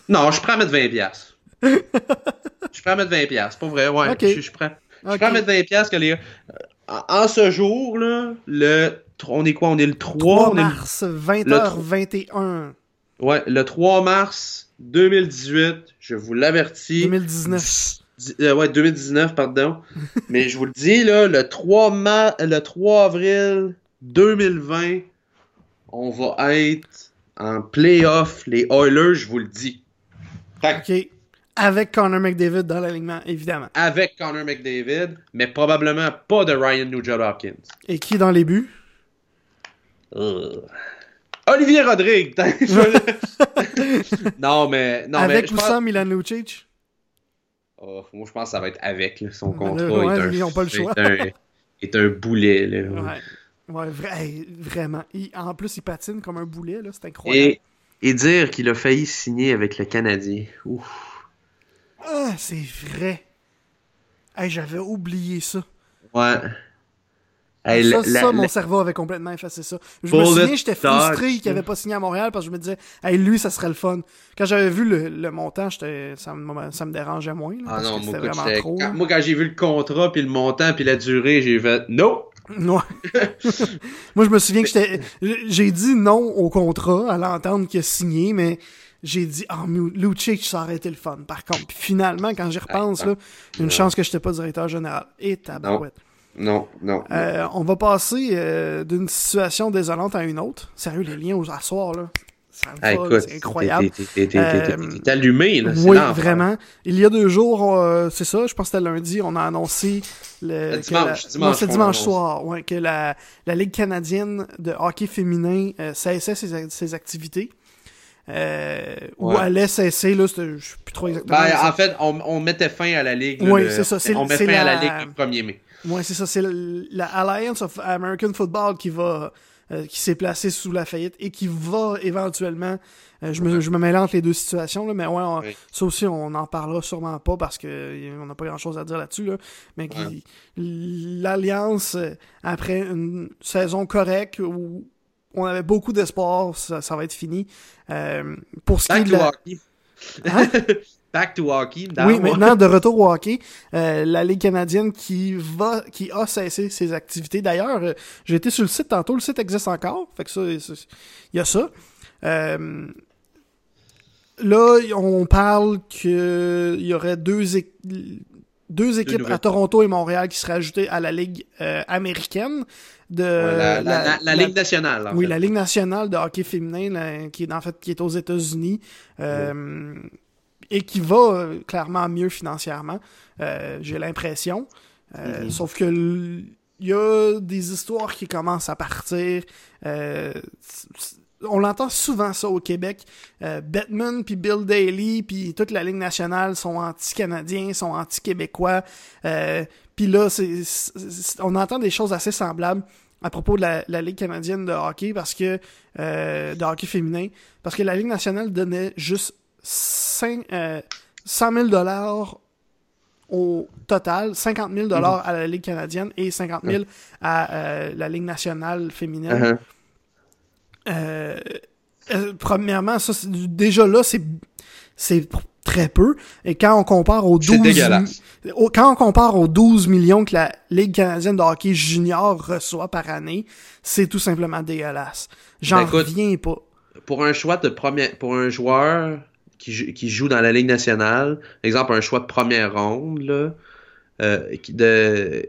non, je pourrais en mettre 20$. <laughs> je prends à mettre 20$. C'est pas vrai, ouais. Je, je, prends. Je prends à mettre 20$ que les. Euh, en ce jour, là, le. On est quoi On est le 3, 3 mars, 20h21. Ouais, le 3 mars 2018, je vous l'avertis. 2019. Euh, ouais, 2019, pardon. <laughs> Mais je vous le dis, là, le 3, ma... le 3 avril 2020, on va être en playoff, les Oilers, je vous le dis. OK. Avec Connor McDavid dans l'alignement, évidemment. Avec Connor McDavid, mais probablement pas de Ryan Nugent-Hopkins. Et qui dans les buts? Olivier Rodrigue! <laughs> non, mais... Non, avec ou sans Milan Lucic? Oh, moi, je pense que ça va être avec. son contrat est un, ils pas le choix. Est un, boulet. Là. Ouais, ouais vraiment. en plus, il patine comme un boulet. C'est incroyable. Et, et dire qu'il a failli signer avec le Canadien. Ouf. Ah, c'est vrai. Hey, j'avais oublié ça. Ouais. ça, ça mon cerveau avait complètement effacé ça. Je me souviens, j'étais frustré qu'il n'avait pas signé à Montréal parce que je me disais, hey, lui, ça serait le fun. Quand j'avais vu le, le montant, ça me, ça me dérangeait moins. Là, ah non, moi, vraiment trop, quand, moi, quand j'ai vu le contrat, puis le montant, puis la durée, j'ai fait, non! <laughs> <laughs> moi, je me souviens que j'étais, j'ai dit non au contrat à l'entendre qu'il a signé, mais j'ai dit, ah, oh, Lucic, ça aurait été le fun. Par contre, puis finalement, quand j'y repense, là, une chance que je n'étais pas directeur général. Et tabarouette. Non, non. Euh, on va passer euh, d'une situation désolante à une autre. Sérieux, les liens aux assoirs, là. Ah, c'est incroyable. T'es euh, allumé, là. Oui, vraiment. Il y a deux jours, c'est ça, je pense que c'était lundi, on a annoncé le, dimanche, dimanche, dimanche soir, ouais, que la, la Ligue canadienne de hockey féminin cessait ses, ses activités. Euh, ou à l'SSC, là, je suis plus trop exactement. Ben, en fait, on, on, mettait fin à la Ligue. Oui, c'est ça. On met fin la... à la Ligue le 1er mai. Oui, c'est ça. C'est la Alliance of American Football qui va. Euh, qui s'est placé sous la faillite et qui va éventuellement. Euh, je, me, je me mêle entre les deux situations, là, mais ouais, ça aussi, on n'en parlera sûrement pas parce qu'on n'a pas grand chose à dire là-dessus. Là, mais l'Alliance, après une saison correcte où on avait beaucoup d'espoir, ça, ça, va être fini. Euh, pour ce Back qui est de la... hockey. <laughs> Back to hockey. Oui, maintenant de retour au hockey, euh, la Ligue canadienne qui va, qui a cessé ses activités. D'ailleurs, euh, j'ai été sur le site tantôt, le site existe encore, fait que ça, il y a ça. Euh, là, on parle que il y aurait deux deux équipes à Toronto et Montréal qui seraient ajoutées à la Ligue euh, américaine de la, la, Ligue nationale. oui, la Ligue nationale de hockey féminin qui est en fait qui est aux États-Unis euh, et qui va euh, clairement mieux financièrement. J'ai l'impression. Mm-hmm. Sauf que il y a des histoires qui commencent à partir on l'entend souvent ça au Québec. Euh, Batman puis Bill Daly puis toute la Ligue nationale sont anti-canadiens, sont anti-québécois. Euh, puis là, c'est, on entend des choses assez semblables à propos de la, Ligue canadienne de hockey parce que euh, de hockey féminin parce que la Ligue nationale donnait juste 5, 100 000 dollars au total, 50 000 dollars à la Ligue canadienne et 50 000 à la Ligue nationale féminine. Uh-huh. Euh, euh, premièrement, ça, déjà là, c'est, c'est très peu. Et quand on compare aux 12 quand on compare aux 12 millions que la Ligue canadienne de hockey junior reçoit par année, c'est tout simplement dégueulasse. J'en ben, reviens pas. Pour un choix de premier, pour un joueur qui, qui joue dans la Ligue nationale, exemple un choix de première ronde, là, euh, de,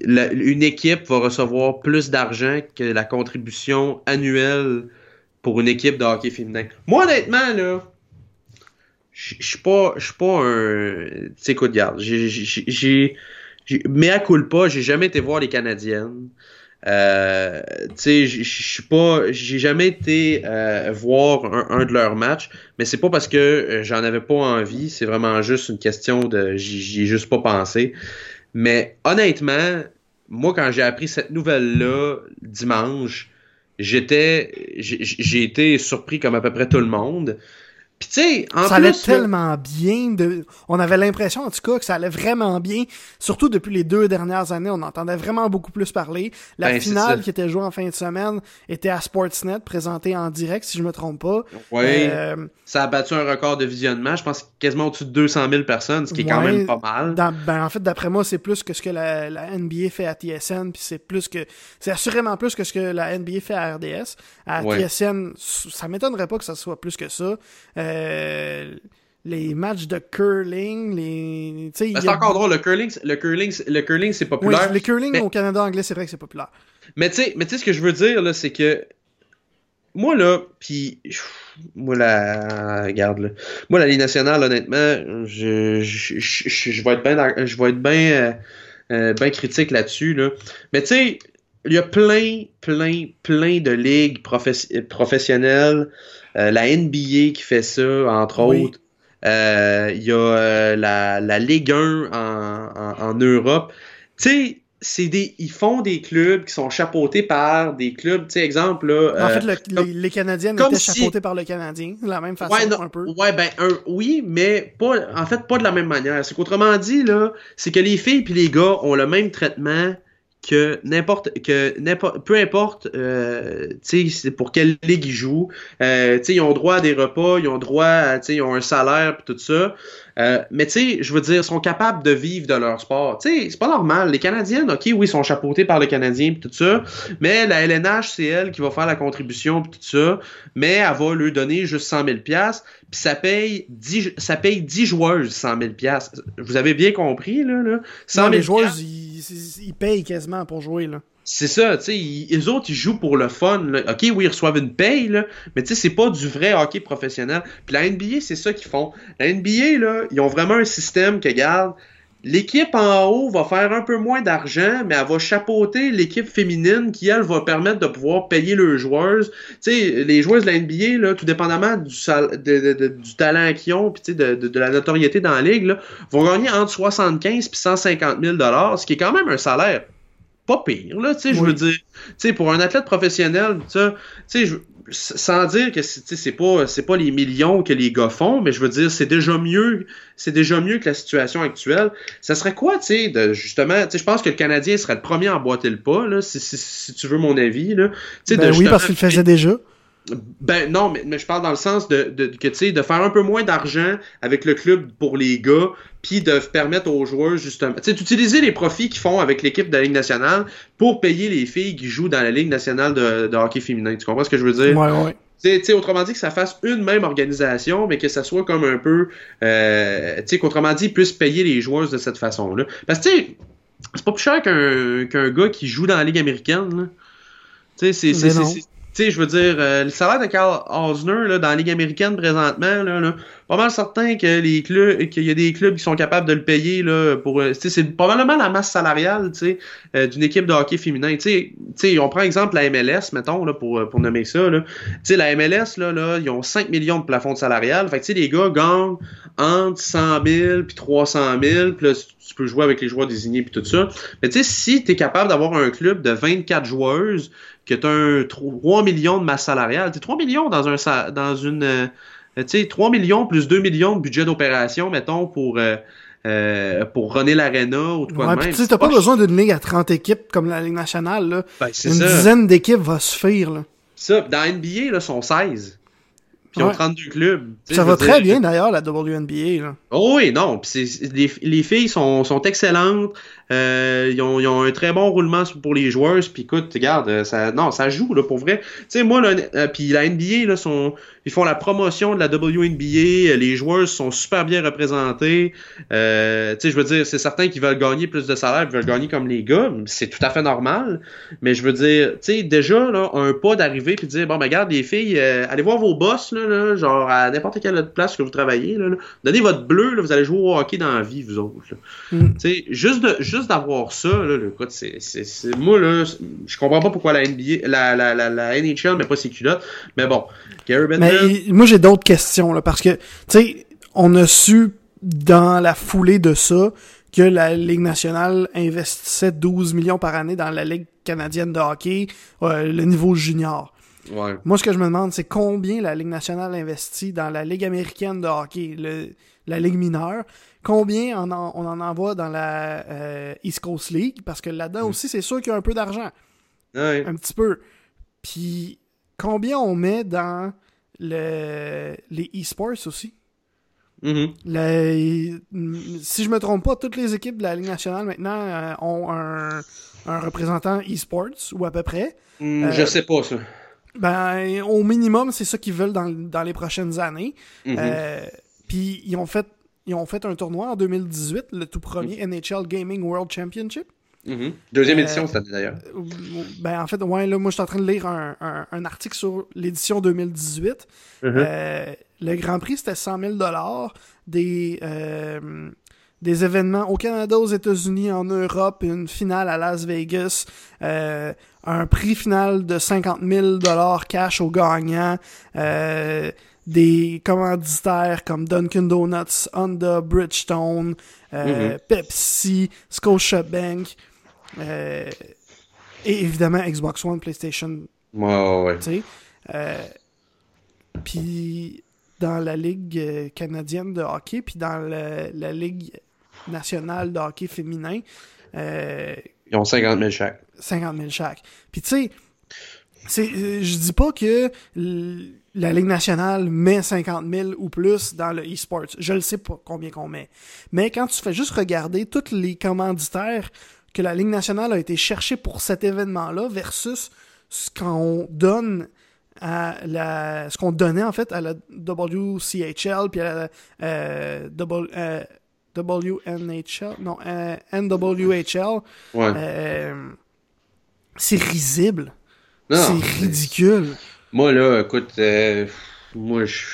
une équipe va recevoir plus d'argent que la contribution annuelle pour une équipe de hockey féminin. Moi, honnêtement, là, je suis pas, pas un. Tu sais, écoute, garde. Mais à pas, j'ai jamais été voir les Canadiennes. Euh, tu sais, je suis pas, j'ai jamais été euh, voir un, de leurs matchs, mais c'est pas parce que euh, j'en avais pas envie, c'est vraiment juste une question de, j'y ai juste pas pensé. Mais honnêtement, moi, quand j'ai appris cette nouvelle-là dimanche, j'étais, j'ai été surpris comme à peu près tout le monde. Puis tu sais, en ça allait tellement bien. De... On avait l'impression, en tout cas, que ça allait vraiment bien. Surtout depuis les deux dernières années, on entendait vraiment beaucoup plus parler. La ben, finale qui était jouée en fin de semaine était à Sportsnet, présentée en direct, si je me trompe pas. Oui. Euh, ça a battu un record de visionnement. Je pense quasiment au-dessus de 200 000 personnes, ce qui est quand même pas mal. ben, en fait, d'après moi, c'est plus que ce que la, la NBA fait à TSN, puis c'est plus que... C'est assurément plus que ce que la NBA fait à RDS. À TSN, ça m'étonnerait pas que ça soit plus que ça. Euh, euh, les matchs de curling, les. Ben, c'est encore drôle, le curling, le curling, le curling c'est populaire. Oui, le curling au Canada anglais, c'est vrai que c'est populaire. Mais tu sais, mais ce que je veux dire là, c'est que moi là, puis moi la, regarde là, moi la Ligue nationale, honnêtement, je, je, je, vais être bien, je vais être bien, euh, euh, critique là-dessus là. Mais tu sais, il y a plein, plein, plein de ligues professionnelles. Euh, la NBA qui fait ça, entre autres. Euh, il y a euh, la, la, Ligue 1 en, en, Europe. Tu sais, c'est des ils font des clubs qui sont chapeautés par des clubs. Tu sais exemple là en fait les, Canadiens étaient chapeautés par le Canadien de la même façon un peu. ouais ben oui mais pas en fait pas de la même manière. C'est qu'autrement dit là c'est que les filles puis les gars ont le même traitement que n'importe que n'importe peu importe euh, c'est pour quelle ligue ils jouent euh, ils ont droit à des repas ils ont droit à ils ont un salaire puis tout ça euh, mais tu sais, je veux dire, sont capables de vivre de leur sport. Tu sais, c'est pas normal. Les Canadiennes, ok, oui, sont chapeautés par le Canadien et tout ça, mais la LNH, c'est elle qui va faire la contribution et tout ça, mais elle va lui donner juste 100 000 pièces puis ça paye 10, ça paye 10 joueuses 100 000 Vous avez bien compris, là? là? 100 000 les joueuses, ils, ils, payent quasiment pour jouer, là. C'est ça, tu sais, les autres, ils jouent pour le fun. OK, oui, ils reçoivent une paye, là, mais tu sais, c'est pas du vrai hockey professionnel. Puis la NBA, c'est ça qu'ils font. La NBA, là, ils ont vraiment un système que, garde, l'équipe en haut va faire un peu moins d'argent, mais elle va chapeauter l'équipe féminine qui, elle, va permettre de pouvoir payer leurs joueuses. Tu sais, les joueuses de la NBA, là, tout dépendamment du, du talent qu'ils ont, puis de, de, la notoriété dans la ligue, là, vont gagner entre 75 et 150 000 ce qui est quand même un salaire pas pire, là, tu sais, je veux dire, tu sais, pour un athlète professionnel, tu sais, sans dire que c'est pas c'est pas les millions que les gars font, mais je veux dire, c'est déjà mieux, c'est déjà mieux que la situation actuelle. Ça serait quoi, tu sais, de justement, tu sais, je pense que le Canadien serait le premier à emboîter le pas, là, si, si, tu veux mon avis, là. Ben oui, parce qu'il le faisait déjà. Ben non, mais, mais, je parle dans le sens de, de, que, de faire un peu moins d'argent avec le club pour les gars, puis de permettre aux joueurs justement, tu sais, d'utiliser les profits qu'ils font avec l'équipe de la Ligue nationale pour payer les filles qui jouent dans la Ligue nationale de, hockey féminin. Tu comprends ce que je veux dire? Ouais, ouais. Tu sais, autrement dit, que ça fasse une même organisation, mais que ça soit comme un peu. Euh, tu sais, qu'autrement dit, ils puissent payer les joueurs de cette façon-là. Parce que, tu sais, c'est pas plus cher qu'un gars qui joue dans la Ligue américaine. Tu sais, c'est tu sais, je veux dire, euh, le salaire de Carl Osner là, dans la Ligue américaine présentement, là, là, pas mal certain que les clubs, qu'il y a des clubs qui sont capables de le payer là, pour. Euh, c'est probablement la masse salariale, tu sais, euh, d'une équipe de hockey féminin. Tu sais, on prend exemple la MLS, mettons, là, pour, pour nommer ça. Tu sais, la MLS, là, là, ils ont 5 millions de plafond de salarial. Fait que tu sais, les gars gagnent entre 100 000 puis 300 000, puis là, tu peux jouer avec les joueurs désignés puis tout ça. Mais tu sais, si tu es capable d'avoir un club de 24 joueuses que tu un 3 millions de masse salariale. 3 millions dans, un, dans une. Euh, tu sais, 3 millions plus 2 millions de budget d'opération, mettons, pour. Euh, euh, pour runner l'arena ou de quoi de même. Tu n'as pas, besoin d'une ligue à 30 équipes comme la Ligue nationale. Là. Ben, Une dizaine d'équipes va suffire. Là. Ça, dans NBA, là, sont 16. Puis ils ont 32 clubs. Ça va très bien d'ailleurs, la WNBA. Là. Oh oui, non. les, les filles sont, sont excellentes. Euh, ils, ont, ils, ont, un très bon roulement pour les joueurs. Puis écoute, regarde, euh, ça, non, ça joue là, pour vrai. Tu sais, moi, là, euh, puis la NBA, là, sont, ils font la promotion de la WNBA. Les joueurs sont super bien représentés. Euh, tu sais, je veux dire, c'est certain qu'ils veulent gagner plus de salaire, ils veulent gagner comme les gars. C'est tout à fait normal. Mais je veux dire, tu sais, déjà, là, un pas d'arriver puis de dire, bon, ben, regarde, les filles, allez voir vos boss, là, là genre à n'importe quelle autre place que vous travaillez. Là, Donnez votre bleu, là, vous allez jouer au hockey dans la vie, vous autres. Mm. Tu sais, juste de, juste d'avoir ça, là, le c'est, c'est, moi, là, je comprends pas pourquoi la NBA, la, la, la, la NHL met pas ses culottes, mais bon, Gary Mais moi, j'ai d'autres questions, là, parce que, tu sais, on a su, dans la foulée de ça, que la Ligue nationale investissait 12 millions par année dans la Ligue canadienne de hockey, euh, le niveau junior. Ouais. Moi, ce que je me demande, c'est combien la Ligue nationale investit dans la Ligue américaine de hockey, le, la Ligue mineure, combien on en, on en envoie dans la euh, East Coast League, parce que là-dedans mm. aussi, c'est sûr qu'il y a un peu d'argent. Un petit peu. Puis combien on met dans le, les e-sports aussi? Mm-hmm. si je me trompe pas, toutes les équipes de la Ligue nationale maintenant euh, ont un, un représentant e-sports, ou à peu près. Mm, je euh, sais pas ça. Ben, au minimum, c'est ça qu'ils veulent dans, dans, les prochaines années. Mm-hmm. Puis ils ont fait ils ont fait un tournoi en 2018, le tout premier NHL Gaming World Championship. Mm-hmm. Deuxième euh, édition, c'était d'ailleurs. Ben, en fait, ouais, là, moi, je suis en train de lire un, un, article sur l'édition 2018. Mm-hmm. Euh, le Grand Prix, c'était 100 000 des, euh, des événements au Canada, aux États-Unis, en Europe, une finale à Las Vegas, un prix final de 50 000 cash au gagnant des commanditaires comme Dunkin' Donuts, Honda, Bridgestone, euh, mm-hmm. Pepsi, Scotiabank, euh, et évidemment Xbox One, PlayStation. Ouais, ouais. Tu sais. Euh, puis dans la Ligue canadienne de hockey, puis dans la Ligue nationale de hockey féminin. Ils ont 50 000 chaque. 50 000 chaque. Puis tu sais, je dis pas que la Ligue nationale met 50 000 ou plus dans le e-sports. Je ne sais pas combien qu'on met. Mais quand tu fais juste regarder tous les commanditaires que la Ligue nationale a été chercher pour cet événement-là versus ce qu'on donne à la, ce qu'on donnait en fait à la WCHL puis à la euh, euh, WNHL, non, euh, NWHL, c'est risible. C'est ridicule. Moi, là, écoute, euh, moi, je.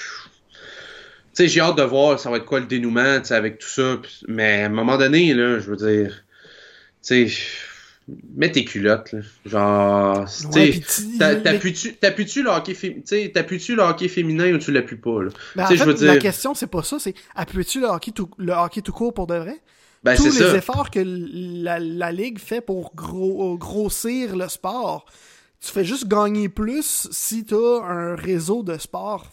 Tu sais, j'ai hâte de voir ça va être quoi le dénouement, tu sais, avec tout ça. Mais à un moment donné, là, je veux dire, tu sais, mets tes culottes, là. Genre, tu sais, t'appuies-tu le hockey féminin, le hockey féminin ou tu l'appuies pas, là? Ben, en fait, je veux dire... la question, c'est pas ça, c'est appuies-tu le hockey tout, le hockey tout court pour de vrai? Ben, Tous les efforts que la, la Ligue fait pour gros, grossir le sport, tu fais juste gagner plus si tu as un réseau de sport,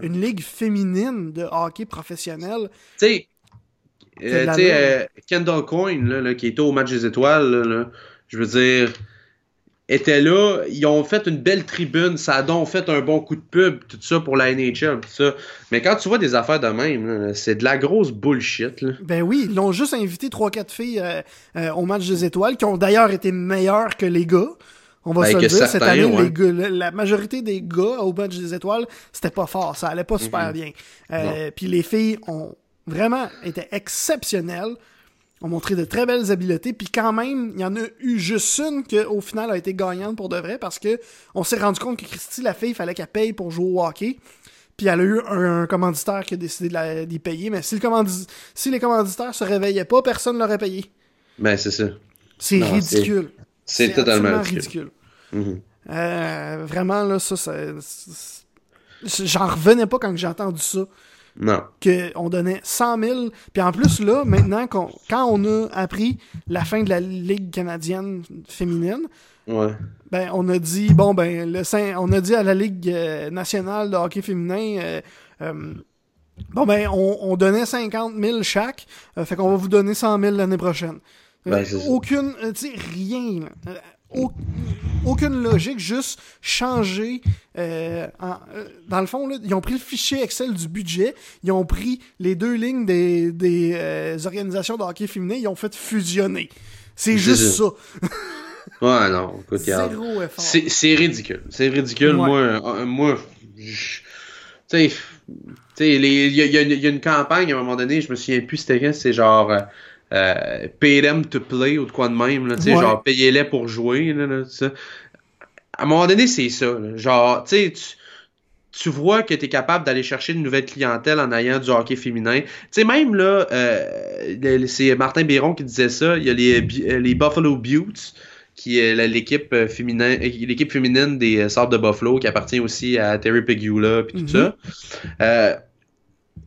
une ligue féminine de hockey professionnel. Tu sais, euh, euh, Kendall Coyne, là, qui était au match des étoiles, je veux dire, était là. Ils ont fait une belle tribune. Ça a donc fait un bon coup de pub, tout ça pour la NHL, tout ça. Mais quand tu vois des affaires de même, c'est de la grosse bullshit. Là. Ben oui, ils l'ont juste invité 3-4 filles euh, au match des étoiles, qui ont d'ailleurs été meilleures que les gars On va Ben, se le dire, cette année, ouais. les gars- la, majorité des gars au match des étoiles, c'était pas fort, ça allait pas super bien. Euh, Puis les filles ont vraiment été exceptionnelles, ont montré de très belles habiletés, puis quand même, il y en a eu juste une qui au final a été gagnante pour de vrai parce que on s'est rendu compte que Christy, la fille, il fallait qu'elle paye pour jouer au hockey. Puis elle a eu un, un commanditaire qui a décidé de payer, mais si, le commandi- si les commanditaires se réveillaient pas, personne l'aurait payé. Ben, c'est ça. C'est ridicule. C'est totalement ridicule. Mhm. Euh, vraiment, là, ça, ça- J'en revenais pas quand j'ai entendu ça. Non. Qu'on donnait 100 000. Puis en plus, là, maintenant, quand on a appris la fin de la Ligue canadienne féminine, Ouais. ben, on a dit, bon, ben, le, on a dit à la Ligue euh, nationale de hockey féminin, euh, euh, bon, ben, on, on donnait 50 000 chaque, euh, fait qu'on va vous donner 100 000 l'année prochaine. Ben, aucune, tu sais, rien, là. Au- aucune logique, juste changer. euh, en- euh, dans le fond, là, ils ont pris le fichier Excel du budget, ils ont pris les deux lignes des, des euh, organisations de hockey féminin, ils ont fait fusionner. C'est juste ça. <laughs> Ouais, non. Écoute. C'est c'est ridicule. C'est ridicule. Ouais. Moi, euh, moi, je- tu sais, il y, a- y une- il y a une campagne à un moment donné, je me souviens plus c'était quand, c'est genre euh, pay them to play ou de quoi de même, là, tu sais, Ouais. genre payez-les pour jouer, là, là, tout ça. À un moment donné, c'est ça. là. Genre, tu sais, tu- tu vois que tu es capable d'aller chercher une nouvelle clientèle en ayant du hockey féminin. Tu sais, même là, euh, c'est Martin Biron qui disait ça, il y a les, euh, les Buffalo Buttes, qui est l'équipe euh, féminin, euh, l'équipe féminine des Sables de Buffalo, qui appartient aussi à Terry Pegula puis tout Mhm. ça. Euh,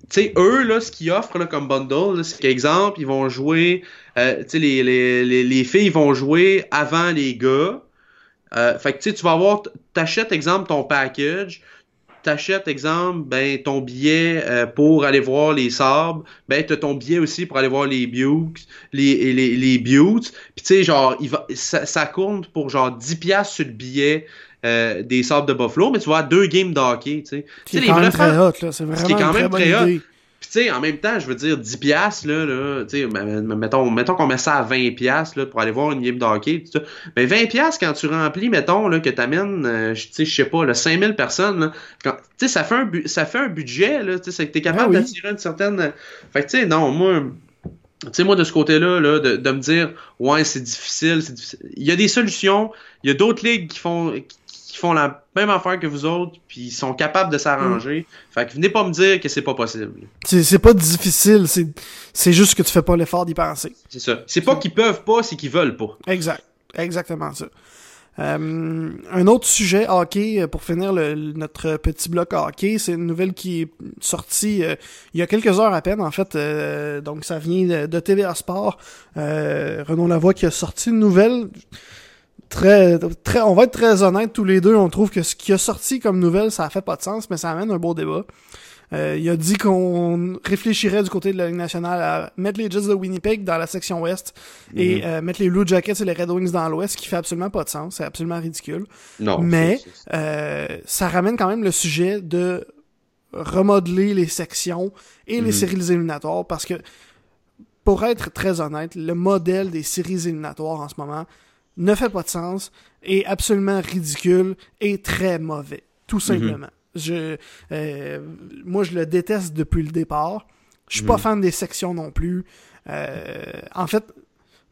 tu sais, eux, là, ce qu'ils offrent là, comme bundle, c'est qu'exemple, ils vont jouer, euh, tu sais, les, les, les, les filles vont jouer avant les gars. Euh, fait que, tu vas avoir, t'achètes, exemple, ton package, t'achètes, exemple, ben, ton billet euh, pour aller voir les sabres, ben, t'as ton billet aussi pour aller voir les Bukes, les, les, les Buttes, puis tu sais, genre, il va, ça, ça compte pour genre 10 piastres sur le billet euh, des sabres de Buffalo, mais tu vas avoir deux games de hockey, tu sais. C'est quand les même très hot, là. C'est vraiment qui est quand une très même bonne très hot. idée. Puis tu sais, en même temps, je veux dire, 10 piastres, là, là tu sais, mettons, mettons qu'on met ça à 20 piastres, là, pour aller voir une game de hockey, tout ça. Mais 20 piastres, quand tu remplis, mettons, là, que t'amènes, euh, tu sais, je sais pas, là, 5000 personnes, tu sais, ça fait un, bu- ça fait un budget, là, tu sais, c'est que t'es capable Ah oui. d'attirer une certaine... Fait que, tu sais, non, moi... Tu sais, moi, de ce côté-là, là, de, de me dire, ouais, c'est difficile, c'est difficile. Il y a des solutions, il y a d'autres ligues qui font, qui, qui font la même affaire que vous autres, puis ils sont capables de s'arranger. Fait que venez pas me dire que c'est pas possible. C'est c'est pas difficile, c'est c'est juste que tu fais pas l'effort d'y penser. C'est ça. C'est pas qu'ils peuvent pas, c'est qu'ils veulent pas. Exact. Exactement ça. Euh, un autre sujet hockey euh, pour finir le- notre petit bloc hockey, c'est une nouvelle qui est sortie euh, il y a quelques heures à peine en fait. euh, donc ça vient de, de TVA Sport. Euh, Renaud Lavoie qui a sorti une nouvelle. Très, très, on va être très honnête tous les deux. On trouve que ce qui a sorti comme nouvelle, ça a fait pas de sens, mais ça amène un beau débat. Euh, il a dit qu'on réfléchirait du côté de la Ligue nationale à mettre les Jets de Winnipeg dans la section ouest et euh, mettre les Blue Jackets et les Red Wings dans l'ouest, ce qui fait absolument pas de sens. C'est absolument ridicule. Non. Mais euh, ça ramène quand même le sujet de remodeler les sections et les Mhm. séries éliminatoires parce que, pour être très honnête, le modèle des séries éliminatoires en ce moment ne fait pas de sens, est absolument ridicule et très mauvais. Tout simplement. Je, euh, moi, je le déteste depuis le départ. Je suis pas Mhm. fan des sections non plus. Euh, en fait,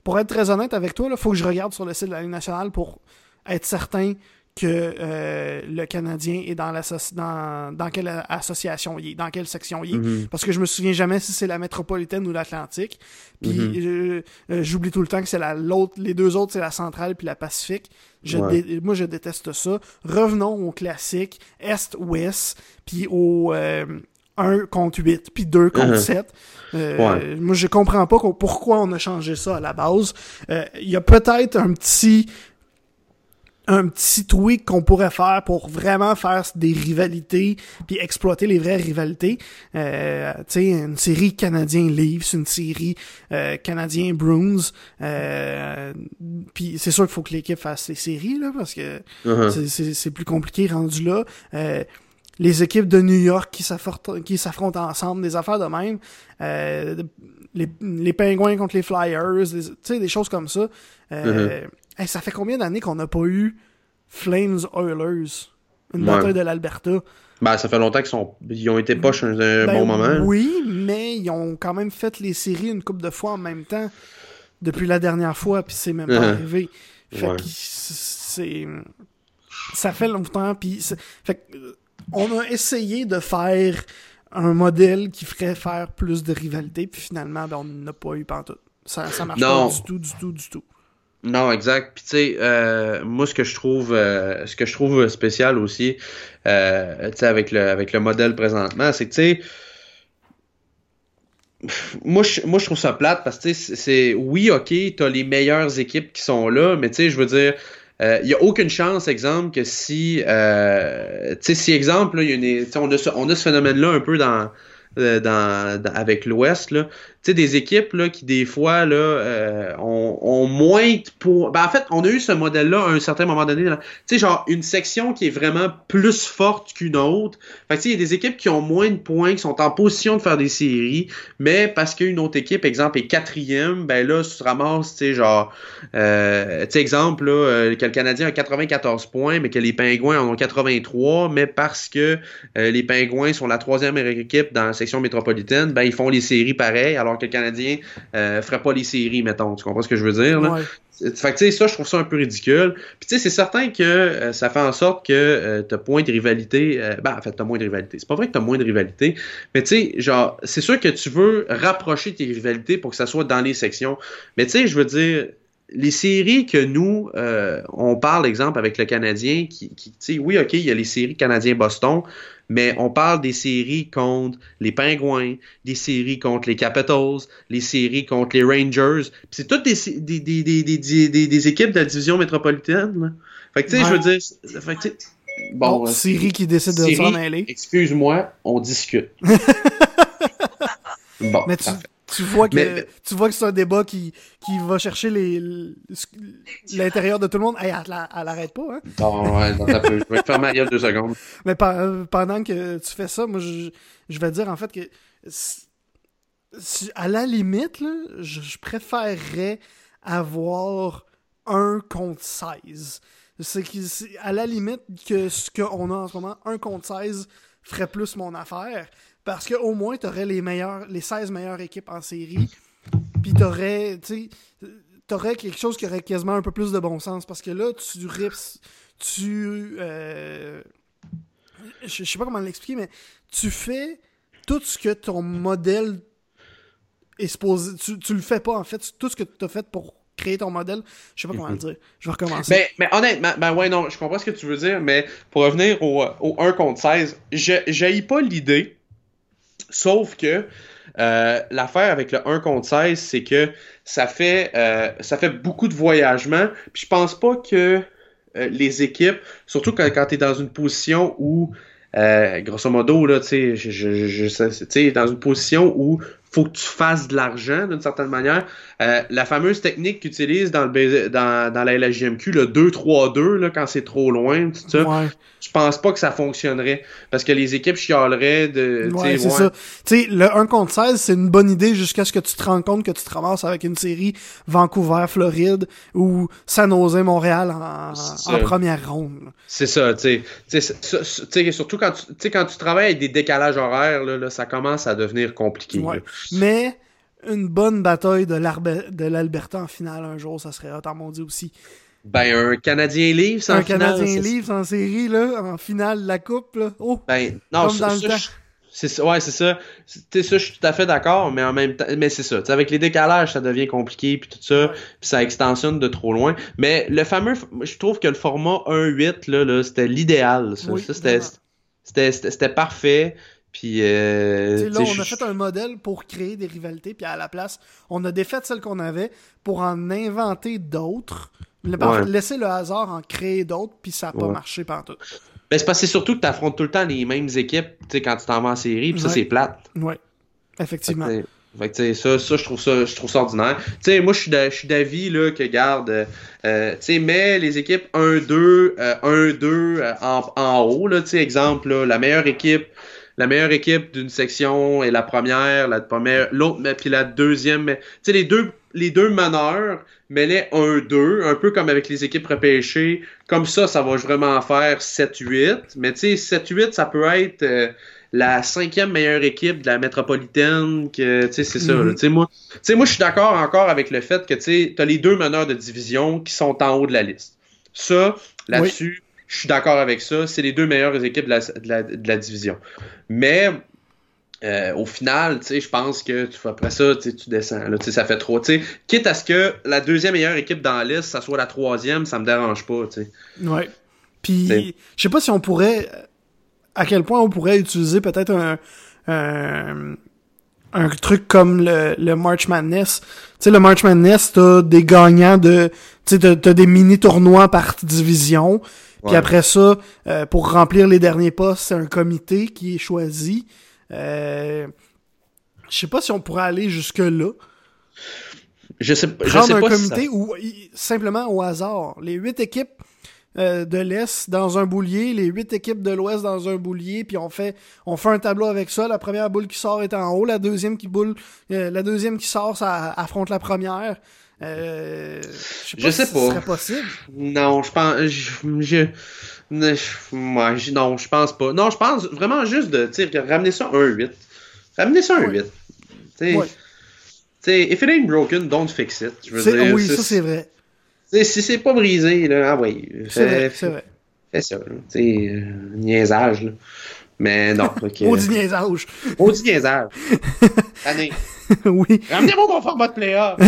pour être très honnête avec toi, il faut que je regarde sur le site de la Ligue nationale pour être certain que euh, le Canadien est dans, dans, dans quelle association il est, dans quelle section il est. Mhm. Parce que je me souviens jamais si c'est la métropolitaine ou l'Atlantique. Puis Mhm. euh, euh, j'oublie tout le temps que c'est la l'autre, les deux autres c'est la centrale puis la Pacifique. Je Ouais. dé- moi je déteste ça. Revenons au classique Est-Ouest puis au euh, 1 contre 8 puis 2 contre Mhm. 7. Euh, Ouais. Moi je comprends pas pourquoi on a changé ça à la base. Euh, Il y a peut-être un petit un petit tweak qu'on pourrait faire pour vraiment faire des rivalités puis exploiter les vraies rivalités. Euh, tu sais, une série canadien Leafs, une série euh, canadien Bruins. Euh, puis c'est sûr qu'il faut que l'équipe fasse les séries là parce que Mhm. c'est- plus compliqué rendu là. Euh, les équipes de New York qui s'affrontent qui s'affrontent ensemble, des affaires de même. Euh, les, les pingouins contre les Flyers, des- tu sais, des choses comme ça. Euh, hey, ça fait combien d'années qu'on n'a pas eu Flames Oilers. Une bataille de l'Alberta? Ben, ça fait longtemps qu'ils sont... ils ont été poches un, un ben, bon moment. Oui, mais ils ont quand même fait les séries une couple de fois en même temps depuis la dernière fois, puis c'est même pas uh-huh. arrivé. Fait que c'est. Ça fait longtemps, puis. Fait on a essayé de faire un modèle qui ferait faire plus de rivalité, puis finalement, ben, on n'a pas eu pantoute. Ça, ça marche pas du tout, du tout, du tout. Non, exact. Puis tu sais, euh, moi ce que je trouve, euh, ce que je trouve spécial aussi, euh, tu sais, avec le avec le modèle présentement, c'est que tu sais, moi je, moi je trouve ça plate parce que c'est oui ok t'as les meilleures équipes qui sont là mais tu sais je veux dire il euh, n'y a aucune chance, exemple, que si, euh, tu sais, si, exemple, là, y a on, a ce, ce phénomène-là un peu dans, euh, dans, avec l'Ouest, là, sais, des équipes là, qui, des fois, là, euh, ont, moins de points. Ben, en fait, on a eu ce modèle-là à un certain moment donné. Tu sais, genre, une section qui est vraiment plus forte qu'une autre. Fait il y a des équipes qui ont moins de points, qui sont en position de faire des séries, mais parce qu'une autre équipe, exemple, est quatrième, ben là, tu te ramasses, tu sais, genre, euh, tu sais, exemple, là, euh, que le Canadien a 94 points, mais que les Pingouins en ont 83, mais parce que les Pingouins sont la troisième équipe dans la section métropolitaine, ben, ils font les séries pareil, alors que le Canadien euh, ferait pas les séries, mettons. Tu comprends ce que je veux dire? Là? Fait que, tu sais, ça, je trouve ça un peu ridicule. Puis, tu sais, c'est certain que euh, ça fait en sorte que euh, t'as moins de rivalité. Euh, ben, en fait, t'as moins de rivalité. C'est pas vrai que t'as moins de rivalité. Mais, tu sais, genre, c'est sûr que tu veux rapprocher tes rivalités pour que ça soit dans les sections. Mais, tu sais, je veux dire, les séries que nous, euh, on parle, exemple, avec le Canadien, qui, qui tu sais, oui, OK, il y a les séries Canadien-Boston, mais on parle des séries contre les Pingouins, des séries contre les Capitals, les séries contre les Rangers. C'est toutes des, des, des, des, des, équipes de la division métropolitaine. Là. Fait que tu sais, je veux dire. Fait que, bon, bon série qui décide de s'en aller. Excuse-moi, on discute. <laughs> bon, mais tu, tu vois que tu vois que c'est un débat qui, qui va chercher les l'intérieur de tout le monde. Hey, elle, l'arrête pas, hein? Non, ouais, non, ça peut. Je vais te faire ma gueule deux secondes. Mais pendant que tu fais ça, moi, je, je vais dire en fait que à la limite, là, je, préférerais avoir un contre 16. C'est à la limite que ce qu'on a en ce moment, un contre 16 ferait plus mon affaire. Parce qu'au moins, tu aurais les, meilleurs, les 16 meilleures équipes en série. Puis tu aurais, aurais quelque chose qui aurait quasiment un peu plus de bon sens. Parce que là, tu rips. Tu. Euh, je sais pas comment l'expliquer, mais tu fais tout ce que ton modèle est supposé. Tu, tu le fais pas, en fait. Tout ce que tu as fait pour créer ton modèle. Je sais pas comment le dire. Je vais recommencer. Mais, mais honnêtement, ben ouais, non, je comprends ce que tu veux dire, mais pour revenir au, au 1 contre 16, je pas l'idée Sauf que euh, l'affaire avec le 1 contre 16, c'est que ça fait, euh, ça fait beaucoup de voyagement. Puis je pense pas que euh, les équipes, surtout quand, tu es dans une position où, grosso modo, là, tu sais, dans une position où faut que tu fasses de l'argent d'une certaine manière. Euh, la fameuse technique qu'ils utilisent dans, le, dans, dans la LGMQ, le 2-3-2, quand c'est trop loin, tout ça, je pense pas que ça fonctionnerait. Parce que les équipes chialeraient de. Ouais, c'est ça. Tu sais, le 1 contre 16, c'est une bonne idée jusqu'à ce que tu te rends compte que tu te ramasses avec une série Vancouver-Floride ou San Jose Montréal en, en première ronde. C'est ça, tu sais. Surtout quand tu, quand tu travailles avec des décalages horaires, là, ça commence à devenir compliqué. Mais une bonne bataille de l'Alberta en finale un jour, ça serait autant dit aussi. Ben, un Canadien livre en Un Canadien livre en série, là, en finale de la Coupe, là. Oh! Ben, non, comme dans le temps. C'est ouais, c'est ça. ça, je suis tout à fait d'accord, mais en même temps, mais c'est ça. avec les décalages, ça devient compliqué puis tout ça, puis ça extensionne de trop loin. Mais le fameux, je trouve que le format 1.8 là, là c'était l'idéal. Ça, c'était, c'était parfait. Puis euh, là, on a fait un modèle pour créer des rivalités, puis à la place, on a défait celles qu'on avait pour en inventer d'autres. Laisser le hasard en créer d'autres, puis ça n'a pas marché partout. Ben, c'est parce que c'est surtout que tu affrontes tout le temps les mêmes équipes quand tu t'en vas en série, puis ça, c'est plate. Oui, effectivement. Fait que, ça, ça, je trouve ça, je trouve ça ordinaire. sais moi, je suis d'avis que garde, euh, sais mais les équipes 1-2, 1-2 euh, en, en haut, là, exemple, là, la meilleure équipe la meilleure équipe d'une section est la première, la première, l'autre, mais puis la deuxième. Mais, tu sais, les deux, les deux meneurs, mets-les 1-2, un peu comme avec les équipes repêchées. Comme ça, ça va vraiment faire 7-8. Mais tu sais, 7-8, ça peut être euh, la cinquième meilleure équipe de la métropolitaine. Que, tu sais, c'est ça. Mhm. là. Tu sais, moi, tu sais, moi, je suis d'accord encore avec le fait que tu sais, as les deux meneurs de division qui sont en haut de la liste. Ça, là-dessus, je suis d'accord avec ça. C'est les deux meilleures équipes de la, de la, de la division. Mais euh, au final, je pense que tu fais après ça, tu descends. Là, ça fait trop. Quitte à ce que la deuxième meilleure équipe dans la liste, ça soit la troisième, ça me dérange pas. Tu sais. Ouais. Puis, je sais pas si on pourrait. À quel point on pourrait utiliser peut-être un. un un truc comme le, le March Madness. Tu sais, le March Madness, t'as des gagnants de... Tu sais, t'as- t'as des mini-tournois par division. Puis après ça, euh, pour remplir les derniers postes, c'est un comité qui est choisi. Euh, je sais pas si on pourrait aller jusque-là. Je sais, je Prendre sais un pas comité ou simplement au hasard. Les huit équipes euh, de l'Est dans un boulier, les huit équipes de l'Ouest dans un boulier, puis on fait on fait un tableau avec ça. La première boule qui sort est en haut, la deuxième qui boule, euh, la deuxième qui sort, ça affronte la première. Euh, je sais pas Je si sais ce pas. serait possible. Non, je pense. Je, je, non, je pense pas. Non, je pense vraiment juste de ramener ça à un 8. Ramener ça à un Ouais. 8. Tu sais, Ouais. if it ain't broken, don't fix it. Je veux dire, oui, ça c'est vrai. Si c'est pas brisé, là, ah oui. C'est vrai, c'est vrai. Fais ça, là. Tu sais, euh, niaisage, là. Mais non, <laughs> ok. Maudit niaisage. Maudit niaisage. <laughs> Allez, <laughs> oui. ramenez-moi mon format de playoff. <laughs>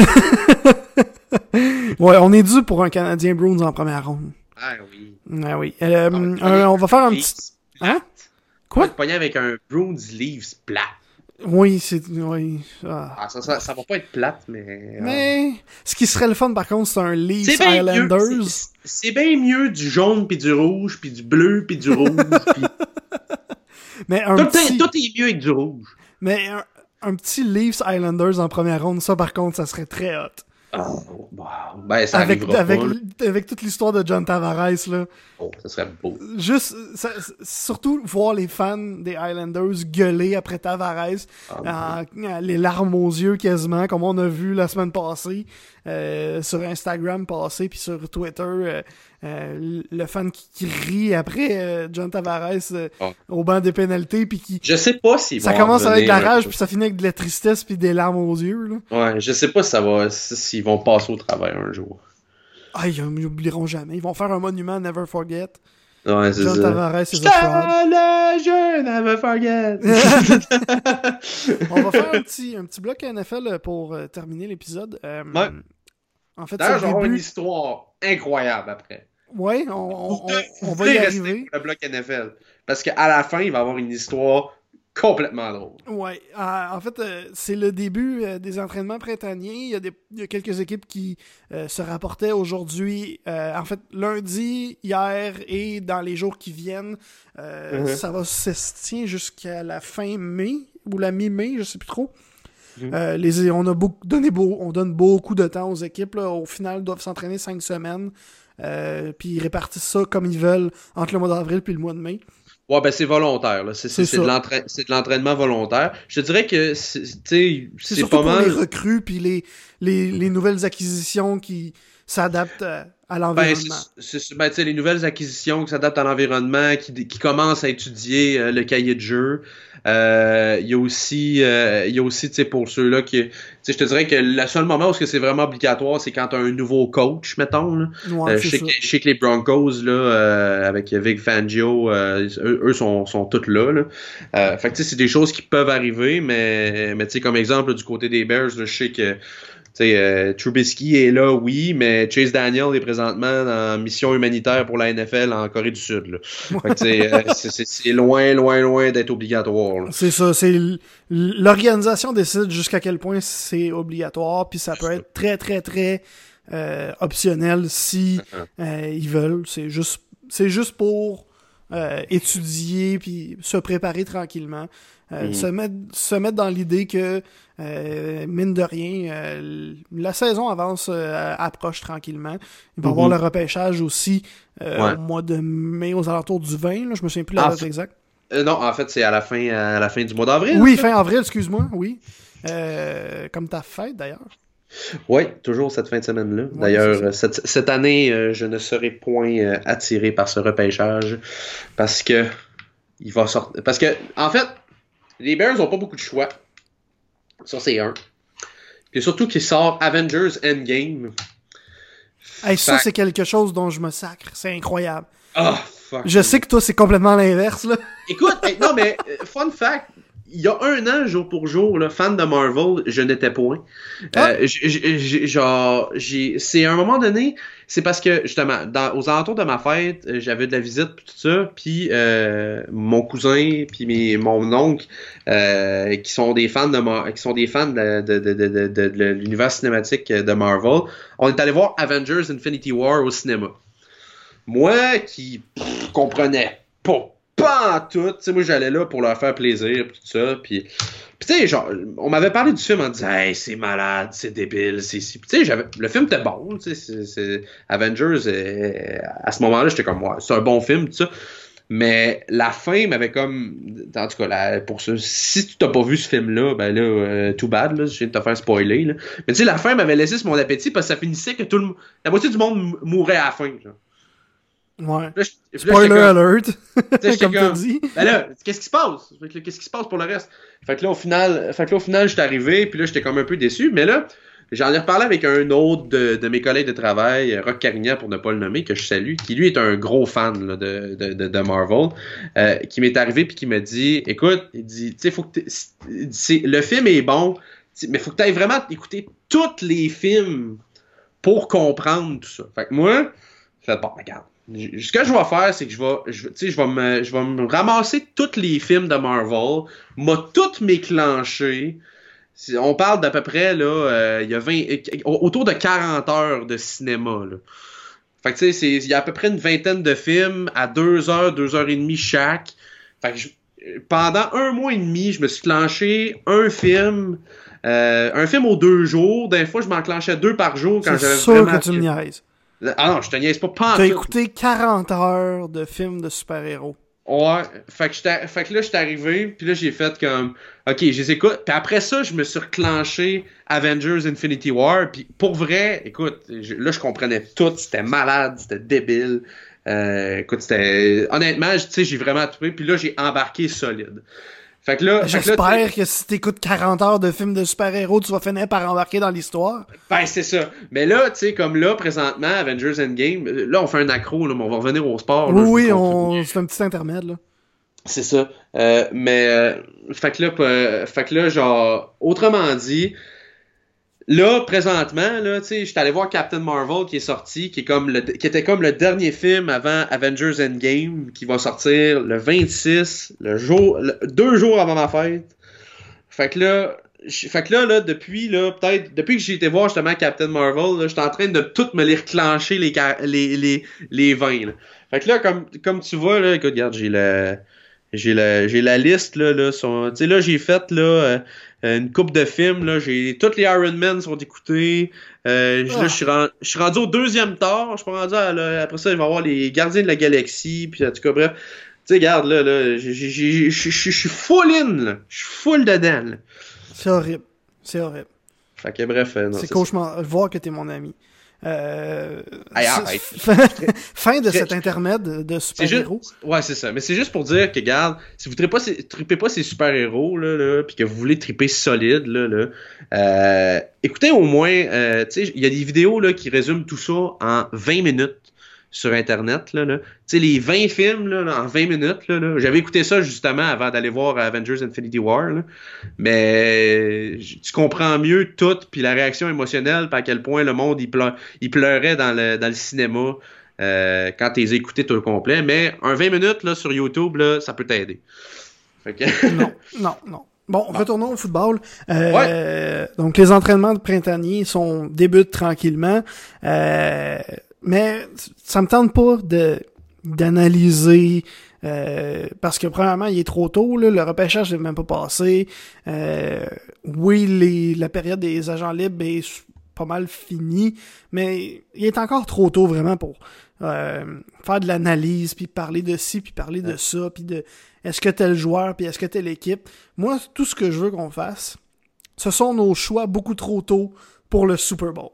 Ouais, on est dû pour un Canadien Bruins en première ronde. ah oui. Ah oui. Euh, On va euh, on va faire un petit... Hein? Quoi? On va pogner avec un Bruins Leafs plat. Oui, c'est... Oui. Ah. Ah, ça, ça, ça va pas être plate, mais. euh, Mais ce qui serait le fun par contre, c'est un Leafs mieux. Islanders. c'est- bien mieux du jaune puis du rouge puis du bleu puis du rouge. puis... <laughs> Mais un tout, petit, est, tout est mieux avec du rouge. mais un, un petit Leafs Islanders en première ronde, ça par contre, ça serait très hot. Oh, wow. Ben, ça Avec avec avec toute l'histoire de John Tavares là, Oh, ça serait beau. juste ça- surtout voir les fans des Islanders gueuler après Tavares, Ah, les larmes aux yeux quasiment, comme on a vu la semaine passée euh, sur Instagram passé puis sur Twitter, euh, euh, le fan qui, qui rit après John Tavares Ah. au banc des pénalités puis qui Je sais pas si ça commence avec de la rage puis ça finit avec de la tristesse puis des larmes aux yeux là. Ouais, je sais pas si ça va, si- s'ils vont passer au travers un jour. Ah, ils n'oublieront jamais. Ils vont faire un monument Never Forget. Ouais, c'est John. Tavares fraud. le jeune, never forget. <laughs> <laughs> On va faire un petit, un petit bloc NFL pour terminer l'épisode. Euh, Ouais. En fait, D'ailleurs, le avoir une début. histoire incroyable après. Ouais, on, va y rester arriver. pour le bloc NFL. Parce qu'à la fin, il va y avoir une histoire complètement drôle. Ouais, euh, en fait, euh, c'est le début euh, des entraînements printaniers. Il y a, des, il y a quelques équipes qui euh, se rapportaient aujourd'hui, euh, en fait, lundi, hier et dans les jours qui viennent. Euh, Mhm. Ça va se tient jusqu'à la fin mai ou la mi-mai, je sais plus trop. Mhm. Euh, les, on a beaucoup donné beau, on donne beaucoup de temps aux équipes. là. Au final, ils doivent s'entraîner cinq semaines. Euh, puis ils répartissent ça comme ils veulent entre le mois d'avril puis le mois de mai. Ouais, ben c'est volontaire. C'est de l'entraînement volontaire. Je dirais que c'est pas pour mal. les recrues puis les, les, les nouvelles acquisitions qui s'adaptent à, à Ben, l'environnement. ben, tu sais, les nouvelles acquisitions qui s'adaptent à l'environnement, qui, qui commencent à étudier euh, le cahier de jeu. Euh, Il y a aussi, euh, il y a aussi, tu sais, pour ceux-là qui, tu sais, je te dirais que le seul moment où c'est vraiment obligatoire, c'est quand tu as un nouveau coach, mettons. Là. Ouais, Euh, je, sais que, je sais que les Broncos, là, euh, avec Vic Fangio, euh, eux, eux sont, sont tous là. là. Euh, fait que, tu sais, c'est des choses qui peuvent arriver, mais, mais tu sais, comme exemple, du côté des Bears, je sais que euh, Trubisky est là, oui, mais Chase Daniel est présentement en mission humanitaire pour la NFL en Corée du Sud. Euh, c'est- loin, loin, loin d'être obligatoire. C'est ça, l'organisation décide jusqu'à quel point c'est obligatoire, puis ça peut être très très très euh, optionnel si euh, ils veulent. C'est juste c'est juste pour étudier puis se préparer tranquillement, Euh, se mettre se mettre dans l'idée que euh, mine de rien euh, la saison avance approche tranquillement. Il va y avoir Mhm. le repêchage aussi Ouais. au mois de mai aux alentours du 20, là, je me souviens plus la date exacte. Non, en fait, c'est à la fin, à la fin du mois d'avril. Oui, fin avril, excuse-moi, oui. Comme ta fête, d'ailleurs. Oui, toujours cette fin de semaine-là. D'ailleurs, cette, cette, année, je ne serai point attiré par ce repêchage parce que il va sortir. Parce que, en fait, les Bears n'ont pas beaucoup de choix. Ça, c'est un. Puis surtout qu'il sort Avengers Endgame. ça, c'est quelque chose dont je me sacre. C'est incroyable. Ah, fuck. Je sais que toi, c'est complètement l'inverse, là. Écoute, non, mais euh, fun fact, il y a un an, jour pour jour, là, fan de Marvel, je n'étais point. Ah. Euh, genre, j'ai, c'est à un moment donné, c'est parce que justement, dans, aux alentours de ma fête, euh, j'avais de la visite tout ça, puis euh, mon cousin, puis mes, mon oncle, euh, qui sont des fans de qui sont des fans de, de, de, de, de l'univers cinématique de Marvel, on est allé voir Avengers Infinity War au cinéma. Moi, qui comprenais pas pas tout. sais, moi, j'allais là pour leur faire plaisir, tout ça. Puis, tu sais, genre, on m'avait parlé du film en disant, hey, c'est malade, c'est débile, c'est si. Tu sais, le film était bon, tu sais, Avengers, euh, à ce moment-là, j'étais comme, ouais, c'est un bon film, tout ça. Mais la fin m'avait comme. En tout cas, pour ça, si tu t'as pas vu ce film-là, ben là, euh, too bad, là, je viens de te faire spoiler. Là. Mais tu sais, la fin m'avait laissé sur mon appétit parce que ça finissait que tout le La moitié du monde mourait à la fin. Genre. Ouais. Spoiler alert. <laughs> comme, comme dit. Ben là, qu'est-ce qui se passe? Qu'est-ce qui se passe pour le reste? Fait que là, au final, fait que là, au final, j'étais arrivé, puis là, j'étais comme un peu déçu. Mais là, j'en ai reparlé avec un autre de, de, mes collègues de travail, Rock Carignan, pour ne pas le nommer, que je salue, qui lui est un gros fan là, de, de, de, Marvel, euh, qui m'est arrivé puis qui m'a dit, écoute, il dit, tu sais, faut que le film est bon, mais faut que tu ailles vraiment écouter tous les films pour comprendre tout ça. Fait que moi, fait bon, regarde ce que je vais faire, c'est que je vais, je, je vais me, je vais me ramasser tous les films de Marvel, m'a tout méclenché. On parle d'à peu près, là, euh, il y a 20, autour de 40 heures de cinéma, là. Fait que tu sais, il y a à peu près une vingtaine de films à 2 heures, 2 heures et demie chaque. Fait que pendant un mois et demi, je me suis clenché un film, euh, un film aux deux jours. Des fois, je m'enclenchais deux par jour quand j'avais vraiment... que tu me niaises. Ah non, je te niaise pas. pas T'as écouté 40 heures de films de super-héros. Ouais, fait que, fait que là, j'étais arrivé, puis là, j'ai fait comme, ok, je les écoute. Puis après ça, je me suis reclenché Avengers Infinity War, puis pour vrai, écoute, là, je comprenais tout, c'était malade, c'était débile. Euh, écoute, c'était... Honnêtement, tu sais, j'ai vraiment trouvé, puis là, j'ai embarqué solide. Fait que là, J'espère que si t'écoutes 40 heures de films de super-héros, tu vas finir par embarquer dans l'histoire. Ben, c'est ça. Mais là, tu sais, comme là, présentement, Avengers Endgame, là, on fait un accro, là, mais on va revenir au sport. oui, on... c'est un petit intermède, là. C'est ça. Euh, mais, euh, fait que là, euh, fait que là, genre, autrement dit, Là, présentement, là, tu sais, j'étais allé voir Captain Marvel qui est sorti, qui est comme le, qui était comme le dernier film avant Avengers Endgame, qui va sortir le 26, le jour, deux jours avant ma fête. Fait que là, fait que là, là, depuis, là, peut-être, depuis que j'ai été voir justement Captain Marvel, j'étais en train de tout me les reclencher les, les, les, les 20, là. Fait que là, comme, comme tu vois, là, écoute, regarde, j'ai la, j'ai la, j'ai la liste, là, là, tu sais, là, j'ai fait, là, euh, une coupe de films. Là, j'ai toutes les Iron Man sont écoutés. Euh, Là, je suis, rendu, rendu au deuxième tard. Je suis rendu à, après ça, il va y avoir les Gardiens de la Galaxie. Puis en tout cas, bref. Tu sais, regarde, là, là je suis full in, Je suis full dedans, C'est horrible. C'est horrible. Fait que bref, euh, C'est cauchemar. Voir que t'es mon ami. Euh, <laughs> fin de cet intermède de super-héros. Ouais, c'est ça. Mais c'est juste pour dire que, regarde, si vous tripez pas, tripez pas ces super-héros, là, là puis que vous voulez triper solide, là, là euh, écoutez au moins, euh, tu sais, il y a des vidéos là, qui résument tout ça en 20 minutes sur Internet. Là, là. Tu sais, les 20 films là, en 20 minutes. Là, là. J'avais écouté ça justement avant d'aller voir Avengers Infinity War. Là. Mais tu comprends mieux tout, puis la réaction émotionnelle, puis à quel point le monde il, il pleurait dans le, dans le cinéma euh, quand tu les écouté tout au complet. Mais un 20 minutes là, sur YouTube, là, ça peut t'aider. Que... non, non, non. Bon, retournons au football. Euh, Donc, les entraînements de printanier sont débutent tranquillement. Euh, mais ça me tente pas de d'analyser euh, parce que premièrement il est trop tôt là, le repêchage n'est même pas passé. Euh, oui les, la période des agents libres est pas mal finie mais il est encore trop tôt vraiment pour euh, faire de l'analyse puis parler de ci puis parler de ça puis de est-ce que tel joueur puis est-ce que telle équipe. Moi tout ce que je veux qu'on fasse ce sont nos choix beaucoup trop tôt pour le Super Bowl.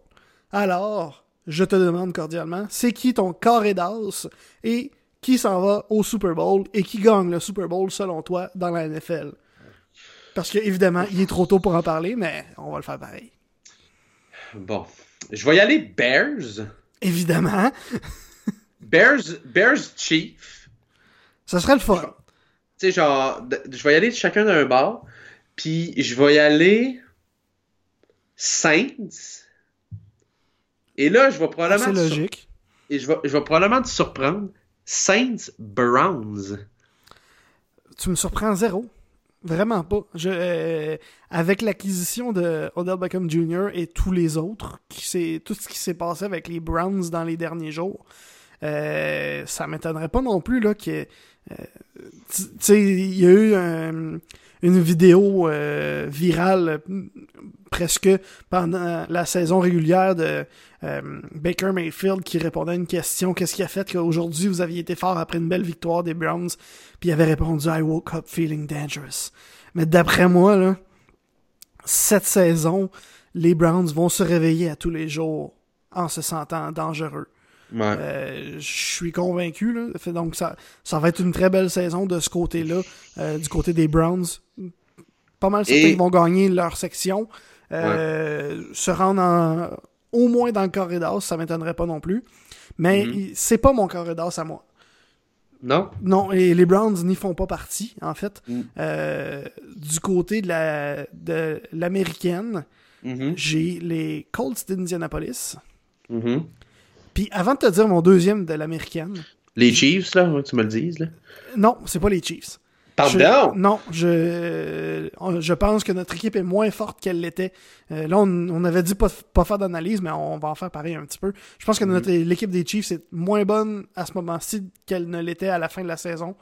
Alors, je te demande cordialement, c'est qui ton carré d'as et qui s'en va au Super Bowl et qui gagne le Super Bowl selon toi dans la NFL? Parce que, évidemment, il est trop tôt pour en parler, mais on va le faire pareil. Bon. Je vais y aller Bears. Évidemment. Bears, Bears Chief. Ça serait le fun. Tu sais, genre, je vais y aller chacun d'un bord. Puis je vais y aller Saints. Et là, je vais probablement. C'est logique. Et je vais, je vais probablement te surprendre. Saints Browns. Tu me surprends zéro. Vraiment pas. Je, euh, avec l'acquisition de Odell Beckham Jr. et tous les autres, qui tout ce qui s'est passé avec les Browns dans les derniers jours, euh, ça m'étonnerait pas non plus là que euh, tu sais il y a eu une vidéo euh, virale presque pendant la saison régulière de Baker Mayfield qui répondait à une question qu'est-ce qui a fait qu'aujourd'hui vous aviez été fort après une belle victoire des Browns? Puis il avait répondu I woke up feeling dangerous. Mais d'après moi là cette saison les Browns vont se réveiller à tous les jours en se sentant dangereux euh, je suis convaincu. Là. Donc, ça, ça va être une très belle saison de ce côté-là, euh, du côté des Browns. Pas mal certains vont gagner leur section. Euh, se rendre au moins dans le corridor, ça m'étonnerait pas non plus. Mais mm-hmm. c'est pas mon corridor à moi. Non? Non, et les Browns n'y font pas partie, en fait. Mm. du côté de la de l'américaine, mm-hmm. j'ai les Colts d'Indianapolis. Mm-hmm. Puis avant de te dire mon deuxième de l'américaine. Les Chiefs, là, tu me le dises, là? Non, c'est pas les Chiefs. Pardon? non, je, je pense que notre équipe est moins forte qu'elle l'était. Euh, là, on, avait dit pas, pas faire d'analyse, mais on va en faire pareil un petit peu. Je pense que notre mhm. l'équipe des Chiefs est moins bonne à ce moment-ci qu'elle ne l'était à la fin de la saison.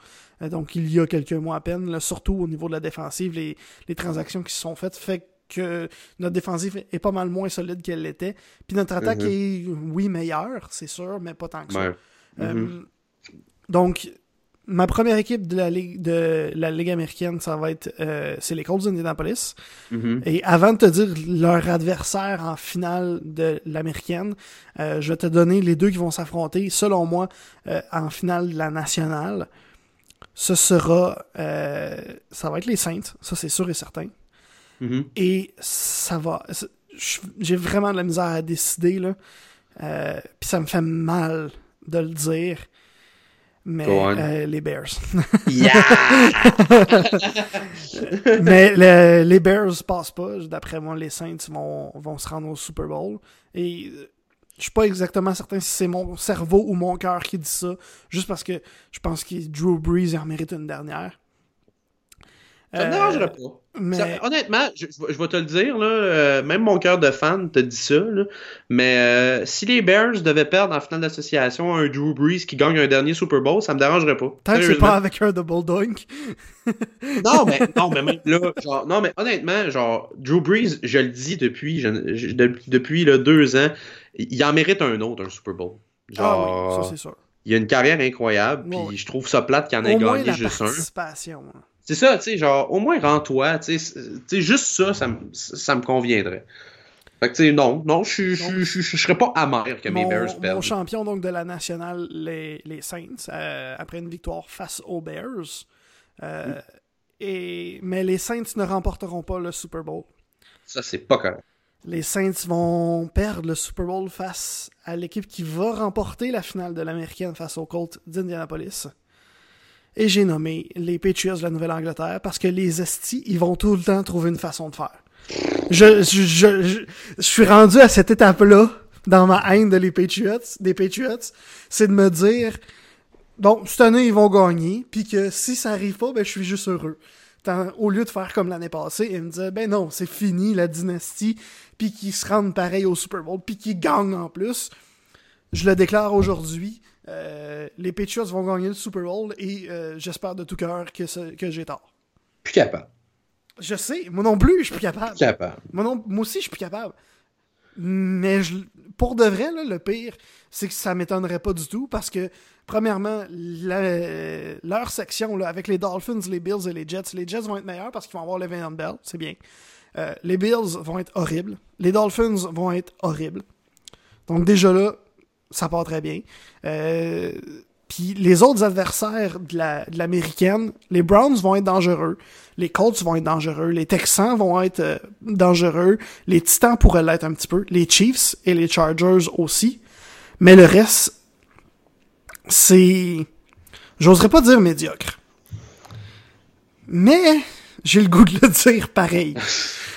Euh, donc, il y a quelques mois à peine, surtout au niveau de la défensive, les, les transactions qui se sont faites. Fait que notre défensive est pas mal moins solide qu'elle l'était. Puis notre attaque mhm. est, oui, meilleure, c'est sûr, mais pas tant que ça. Euh, mhm. donc, ma première équipe de la Ligue, de la Ligue américaine, ça va être euh, c'est les Colts d'Indianapolis. Mhm. Et avant de te dire leur adversaire en finale de l'américaine, euh, je vais te donner les deux qui vont s'affronter, selon moi, en finale de la nationale. Ce sera, ça va être les Saints, ça c'est sûr et certain. Mm-hmm. Et ça va. J'ai vraiment de la misère à décider, là. Euh, puis ça me fait mal de le dire. Mais euh, les Bears. <laughs> <laughs> mais les Bears passent pas. D'après moi, les Saints vont, vont se rendre au Super Bowl. Et je suis pas exactement certain si c'est mon cerveau ou mon cœur qui dit ça. Juste parce que je pense que Drew Brees en mérite une dernière. Ça me dérangerait pas. honnêtement, je, vais te le dire, là, euh, même mon cœur de fan te dit ça, là, mais euh, si les Bears devaient perdre en finale d'association un Drew Brees qui gagne un dernier Super Bowl, ça me dérangerait pas. Tant que c'est pas avec un double dunk. <laughs> non, mais, non, mais là, genre, non, mais honnêtement, genre, Drew Brees, je le dis depuis, depuis là, deux ans, il en mérite un autre, un Super Bowl. Genre, ah oui, ça c'est sûr. Il a une carrière incroyable, puis je trouve ça plate qu'il en ait gagné juste un. Hein. C'est ça, tu sais, genre, au moins rends-toi, tu sais, juste ça, ça, ça me conviendrait. Fait que, tu sais, non, non, je serais pas amer que mes Bears perdent. Mon champion, donc, de la nationale, les, les Saints, euh, après une victoire face aux Bears. Euh, et, mais les Saints ne remporteront pas le Super Bowl. Ça, c'est pas correct. Les Saints vont perdre le Super Bowl face à l'équipe qui va remporter la finale de l'américaine face aux Colts d'Indianapolis et j'ai nommé les Patriots de la Nouvelle-Angleterre parce que les estis, ils vont tout le temps trouver une façon de faire. Je, je, je, je, suis rendu à cette étape-là dans ma haine de les Patriots, des Patriots, c'est de me dire bon, cette année ils vont gagner, puis que si ça arrive pas, ben je suis juste heureux. au lieu de faire comme l'année passée et me dire ben non, c'est fini la dynastie, puis qu'ils se rendent pareil au Super Bowl, puis qu'ils gagnent en plus, je le déclare aujourd'hui. Euh, les Patriots vont gagner le Super Bowl et euh, j'espère de tout cœur que, que j'ai tort. Plus capable. Je sais, moi non plus, je suis plus capable. capable. Moi, non, moi aussi, je suis plus capable. Mais pour de vrai, le pire, c'est que ça m'étonnerait pas du tout parce que, premièrement, leur section, là, avec les Dolphins, les Bills et les Jets, les Jets vont être meilleurs parce qu'ils vont avoir le Bell, c'est bien. Euh, les Bills vont être horribles. Les Dolphins vont être horribles. Donc déjà là, ça part très bien. Euh, puis les autres adversaires de l'américaine, les Browns vont être dangereux, les Colts vont être dangereux, les Texans vont être euh, dangereux, les Titans pourraient l'être un petit peu, les Chiefs et les Chargers aussi. Mais le reste, c'est... J'oserais pas dire médiocre. Mais j'ai le goût de le dire pareil.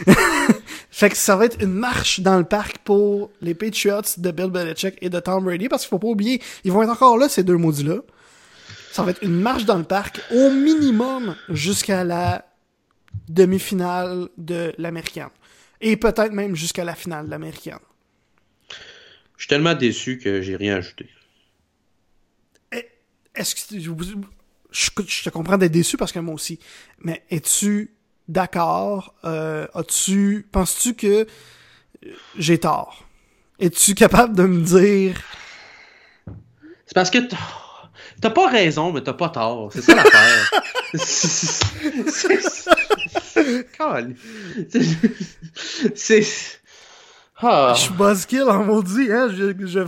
<laughs> fait que ça va être une marche dans le parc pour les Patriots de Bill Belichick et de Tom Brady, parce qu'il faut pas oublier, ils vont être encore là, ces deux maudits-là. Ça va être une marche dans le parc, au minimum, jusqu'à la demi-finale de l'américaine. Et peut-être même jusqu'à la finale de l'américaine. Je suis tellement déçu que j'ai rien ajouté. Eh, est-ce que je, te comprends d'être déçu parce que moi aussi. Mais es-tu d'accord? Euh, as-tu. Penses-tu que j'ai tort? Es-tu capable de me dire? C'est parce que t'as pas raison, mais t'as pas tort. C'est ça l'affaire. c'est. Ah. Je suis buzzkill en maudit, hein? Je. je...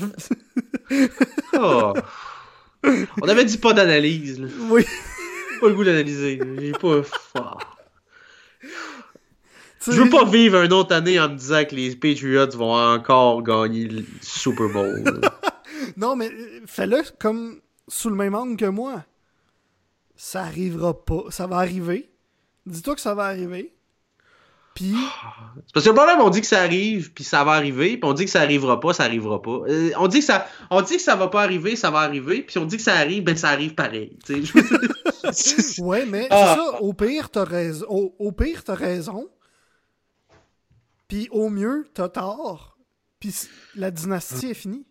oh. On avait dit pas d'analyse. Oui. pas le goût d'analyser. J'ai pas. Je veux pas vivre une autre année en me disant que les Patriots vont encore gagner le Super Bowl. <laughs> non, mais fais-le comme sous le même angle que moi. Ça arrivera pas. Ça va arriver. Dis-toi que ça va arriver. C'est parce que le problème, on dit que ça arrive, puis ça va arriver, puis on dit que ça arrivera pas, ça arrivera pas. Euh, on dit que ça, on dit que ça va pas arriver, ça va arriver, puis on dit que ça arrive, ben ça arrive pareil. <laughs> <laughs> ouais, mais ah. ça. Au pire, t'as raison. Au, pire, t'as raison. Puis au mieux, t'as tort. Puis la dynastie est finie.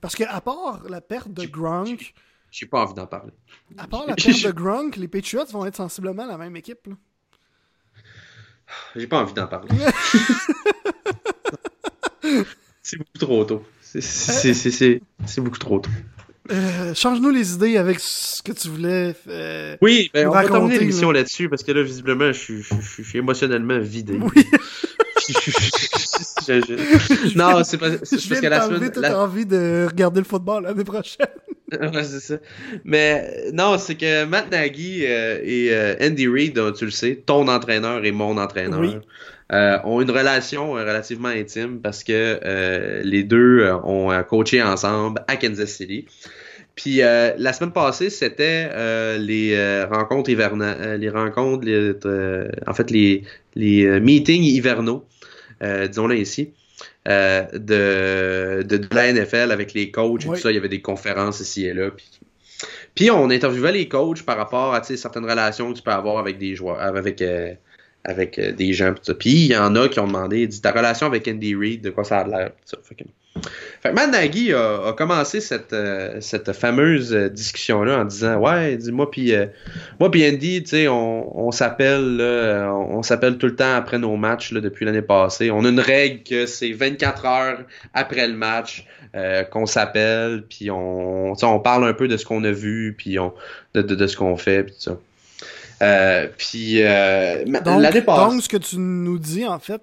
Parce que à part la perte de Gronk. J'ai pas envie d'en parler. À part la <laughs> perte de Gronk, les Patriots vont être sensiblement la même équipe. J'ai pas envie d'en parler. <laughs> c'est beaucoup trop tôt. C'est beaucoup trop tôt. Euh, change-nous les idées avec ce que tu voulais. Euh, oui, ben, on va terminer l'émission là-dessus parce que là, visiblement, je suis, émotionnellement vidé. Oui. <laughs> Non, c'est pas. C'est parce que la semaine. La... envie de regarder le football l'année prochaine. <laughs> ouais, c'est ça. Mais non, c'est que Matt Nagy euh, et euh, Andy Reid, tu le sais, ton entraîneur et mon entraîneur, euh, ont une relation relativement intime parce que les deux ont coaché ensemble à Kansas City. Puis la semaine passée, c'était les rencontres hivernales, les rencontres, en fait les, les meetings hivernaux, disons-le ici. Euh, de, de, la NFL avec les coachs et tout ça. Il y avait des conférences ici et là. Puis, on interviewait les coachs par rapport à certaines relations que tu peux avoir avec des joueurs, avec, euh, avec euh, des gens. Puis il y en a qui ont demandé, dit ta relation avec Andy Reid, de quoi ça a l'air. Fait que Matt Nagy a, commencé cette, euh, cette fameuse euh, discussion-là en disant Ouais, dis-moi, puis moi, puis Andy, tu sais, on, on s'appelle on, s'appelle tout le temps après nos matchs depuis l'année passée. On a une règle que c'est 24 heures après le match qu'on s'appelle, puis on, on parle un peu de ce qu'on a vu, puis on, de, de, de ce qu'on fait, puis tout ça. Euh, puis l'année passée. Donc, ce que tu nous dis, en fait,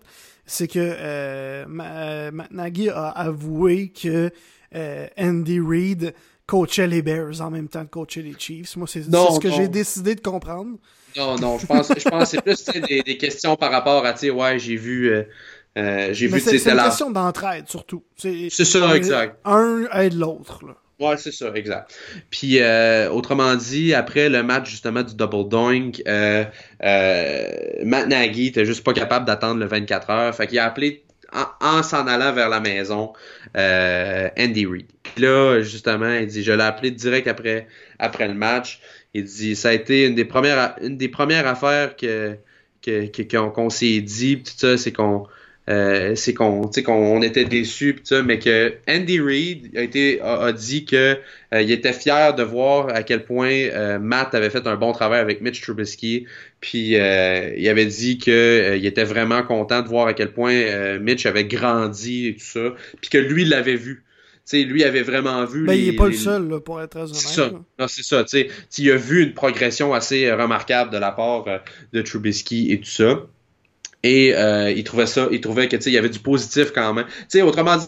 c'est que euh, euh Nagy a avoué que euh, Andy Reid coachait les Bears en même temps que coachait les Chiefs. Moi, c'est ce que j'ai décidé de comprendre. Non, non, je pense, je pense que c'est plus des, des, questions par rapport à, tu sais, ouais, j'ai vu. Euh, euh j'ai vu c'est une question d'entraide surtout. C'est ça, exact. Un aide l'autre. Ouais, c'est ça, exact. Puis, euh, autrement dit, après le match justement du Double Doink, euh, euh, Matt Nagy était juste pas capable d'attendre le 24 heures. Fait qu'il a appelé, en, s'en allant vers la maison, euh, Andy Reid. Là, justement, il dit, je l'ai appelé direct après, après le match. Il dit, ça a été une des premières, une des premières affaires que qu'on s'est dit, tout ça, c'est qu'on euh, c'est qu'on qu'on était déçus mais que Andy Reid a été a, dit que euh, il était fier de voir à quel point euh, Matt avait fait un bon travail avec Mitch Trubisky puis il avait dit que il était vraiment content de voir à quel point Mitch avait grandi et tout ça puis que lui l'avait vu lui avait vraiment vu. Ben, les, il est pas les- le seul, là, pour être très honnête. C'est ça. Non, c'est ça. Il a vu une progression assez euh, remarquable de la part euh, de Trubisky et tout ça. Et euh, il trouvait ça, il trouvait que tu sais, il y avait du positif quand même. Tu sais, autrement dit,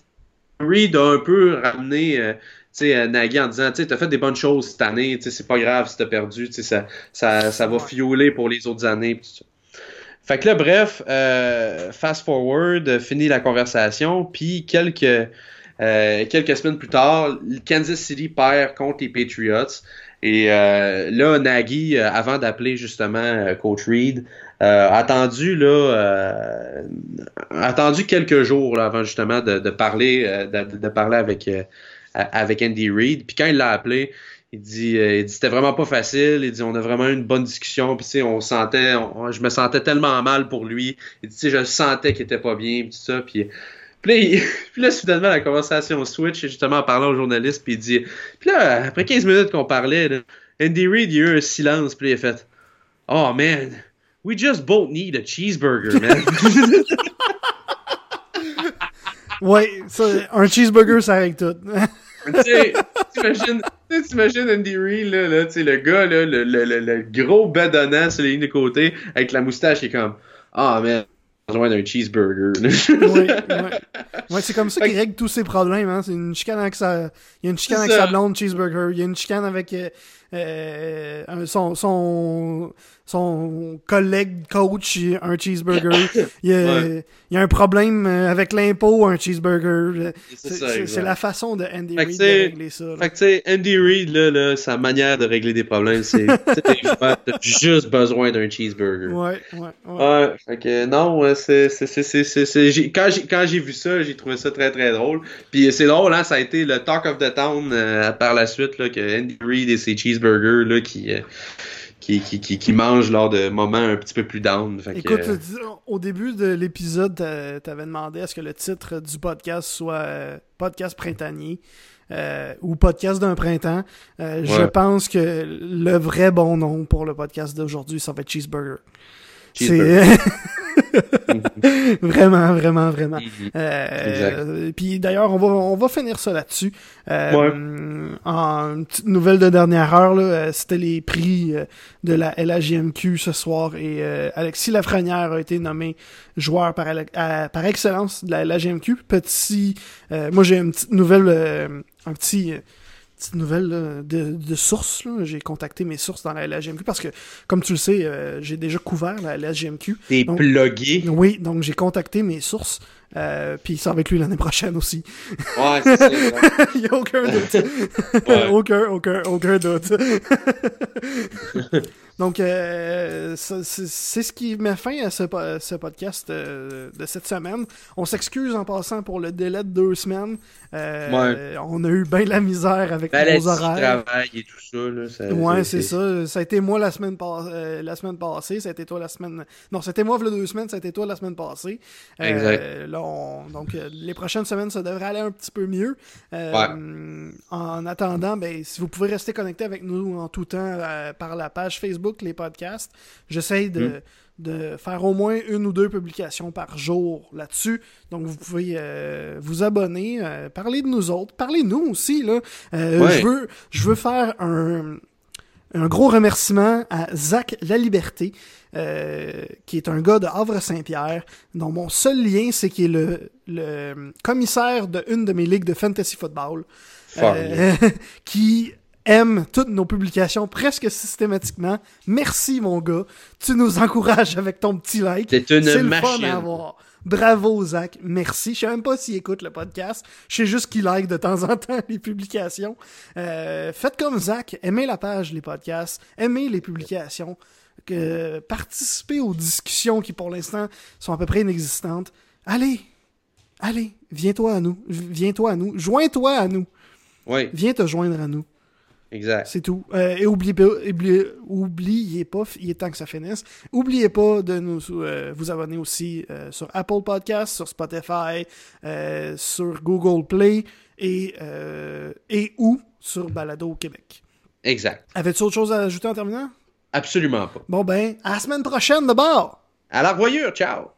Reed a un peu ramené euh, tu sais, euh, Nagy en disant, tu sais, t'as fait des bonnes choses cette année, tu sais, c'est pas grave si t'as perdu, tu sais, ça, ça, ça va fioler pour les autres années. pis tout ça. Fait que là, bref, euh, fast forward, fini la conversation, puis quelques, euh, quelques semaines plus tard, Kansas City perd contre les Patriots. Et euh, là, Nagy, euh, avant d'appeler justement euh, Coach Reed, euh, a attendu là, euh, attendu quelques jours là, avant justement de, de parler, euh, de, de parler avec euh, avec Andy Reid. Puis quand il l'a appelé, il dit, euh, il dit c'était vraiment pas facile. Il dit on a vraiment eu une bonne discussion. Puis tu sais, on sentait, on- je me sentais tellement mal pour lui. Il dit tu sais, je sentais qu'il était pas bien, puis tout ça. Puis puis là, <laughs> puis là, soudainement, la conversation switch, justement, en parlant au journaliste, puis il dit... Puis là, après 15 minutes qu'on parlait, là, Andy Reid, il y a eu un silence, puis il a fait « Oh, man, we just both need a cheeseburger, man. <laughs> Ouais, ça, un cheeseburger, ça règle tout. <laughs> » Tu sais, t'imagines, Andy Reid, là, là, tu sais, le gars, là, le, le, le, le gros bedonnant sur les lignes de côté, avec la moustache, qui est comme « Oh, man, besoin d'un cheeseburger. » ouais, ouais. <laughs> Ouais, c'est comme ça qu'il règle tous ses problèmes. Hein. C'est une chicane avec sa... Il y a une chicane avec ça. sa blonde cheeseburger. Il y a une chicane avec euh, euh, son, son, son collègue coach, un cheeseburger. <coughs> Il y a, Ouais. il y a un problème avec l'impôt, un cheeseburger. C'est la façon de Andy Reid de régler ça. là. Fait que, tu sais, Andy Reid, là, là, sa manière de régler des problèmes, c'est, <laughs> t'as juste besoin d'un cheeseburger. Ouais, ouais, ouais. Ouais, fait que non, c'est, quand j'ai, quand j'ai vu ça, j'ai trouvé ça très, très drôle. Puis c'est drôle, hein, ça a été le talk of the town, euh, par la suite, là, que Andy Reid et ses cheeseburgers, là, qui, euh, qui, qui, qui, qui mangent lors de moments un petit peu plus down. Fait Écoute, euh, au début de l'épisode, t'a- t'avais demandé à ce que le titre du podcast soit euh, Podcast printanier euh, ou Podcast d'un printemps. Euh, Je pense que le vrai bon nom pour le podcast d'aujourd'hui, ça va être Cheeseburger. C'est <laughs> vraiment, vraiment, vraiment. mhm. Euh, Puis d'ailleurs, on va, on va finir ça là-dessus. Euh, En une petite nouvelle de dernière heure, là, euh, c'était les prix euh, de la LHJMQ ce soir et euh, Alexis Lafrenière a été nommé joueur par, à- par excellence de la LHJMQ. Petit, euh, moi j'ai une petite nouvelle, euh, un petit, euh, petite nouvelle là, de, de source. J'ai contacté mes sources dans la LHJMQ parce que, comme tu le sais, euh, j'ai déjà couvert la LHJMQ. T'es plugué. Oui, donc j'ai contacté mes sources. Euh, puis ça va être lui l'année prochaine aussi. Ouais, c'est ça. <laughs> Il n'y a aucun doute. Ouais. <laughs> aucun, aucun, aucun doute. <laughs> Donc, euh, c'est ce qui met fin à ce, po- ce podcast euh, de cette semaine. On s'excuse en passant pour le délai de deux semaines. Euh, On a eu bien de la misère avec Maladie, nos horaires. travail et tout ça, là. ça- Ouais, c'est ça. Ça a été moi la semaine, la semaine passée. Ça a été toi la semaine. Non, c'était moi il deux semaines. Ça a été toi la semaine passée. Exact. là, on- Donc, les prochaines semaines, ça devrait aller un petit peu mieux. En attendant, ben, si vous pouvez rester connecté avec nous en tout temps par la page Facebook, les podcasts, j'essaye de. Mm. de faire au moins une ou deux publications par jour là-dessus. Donc, vous pouvez euh, vous abonner, euh, parler de nous autres, parler de nous aussi. Là. Euh, Ouais. je, veux, je veux faire un, un gros remerciement à Zach Laliberté, euh, qui est un gars de Havre-Saint-Pierre, dont mon seul lien, c'est qu'il est le, le commissaire de une de mes ligues de fantasy football, euh, <laughs> qui aime toutes nos publications presque systématiquement. Merci, mon gars. Tu nous encourages avec ton petit like. T'es une C'est le machine. fun à avoir. Bravo, Zach. Merci. Je sais même pas s'il écoute le podcast. Je sais juste qu'il like de temps en temps les publications. Euh, faites comme Zach. Aimez la page, les podcasts. Aimez les publications. Participez aux discussions qui, pour l'instant, sont à peu près inexistantes. Allez. Allez. Viens-toi à nous. Viens-toi à nous. Joins-toi à nous. Ouais, Viens te joindre à nous. Exact. C'est tout. Euh, et oubliez pas, oubliez, oubliez pas, il est temps que ça finisse. Oubliez pas de nous euh, vous abonner aussi euh, sur Apple Podcasts, sur Spotify, sur Google Play et, et ou sur Balado au Québec. Exact. Avais-tu autre chose à ajouter en terminant? Absolument pas. Bon ben, à la semaine prochaine de bord! À la revoyure, ciao!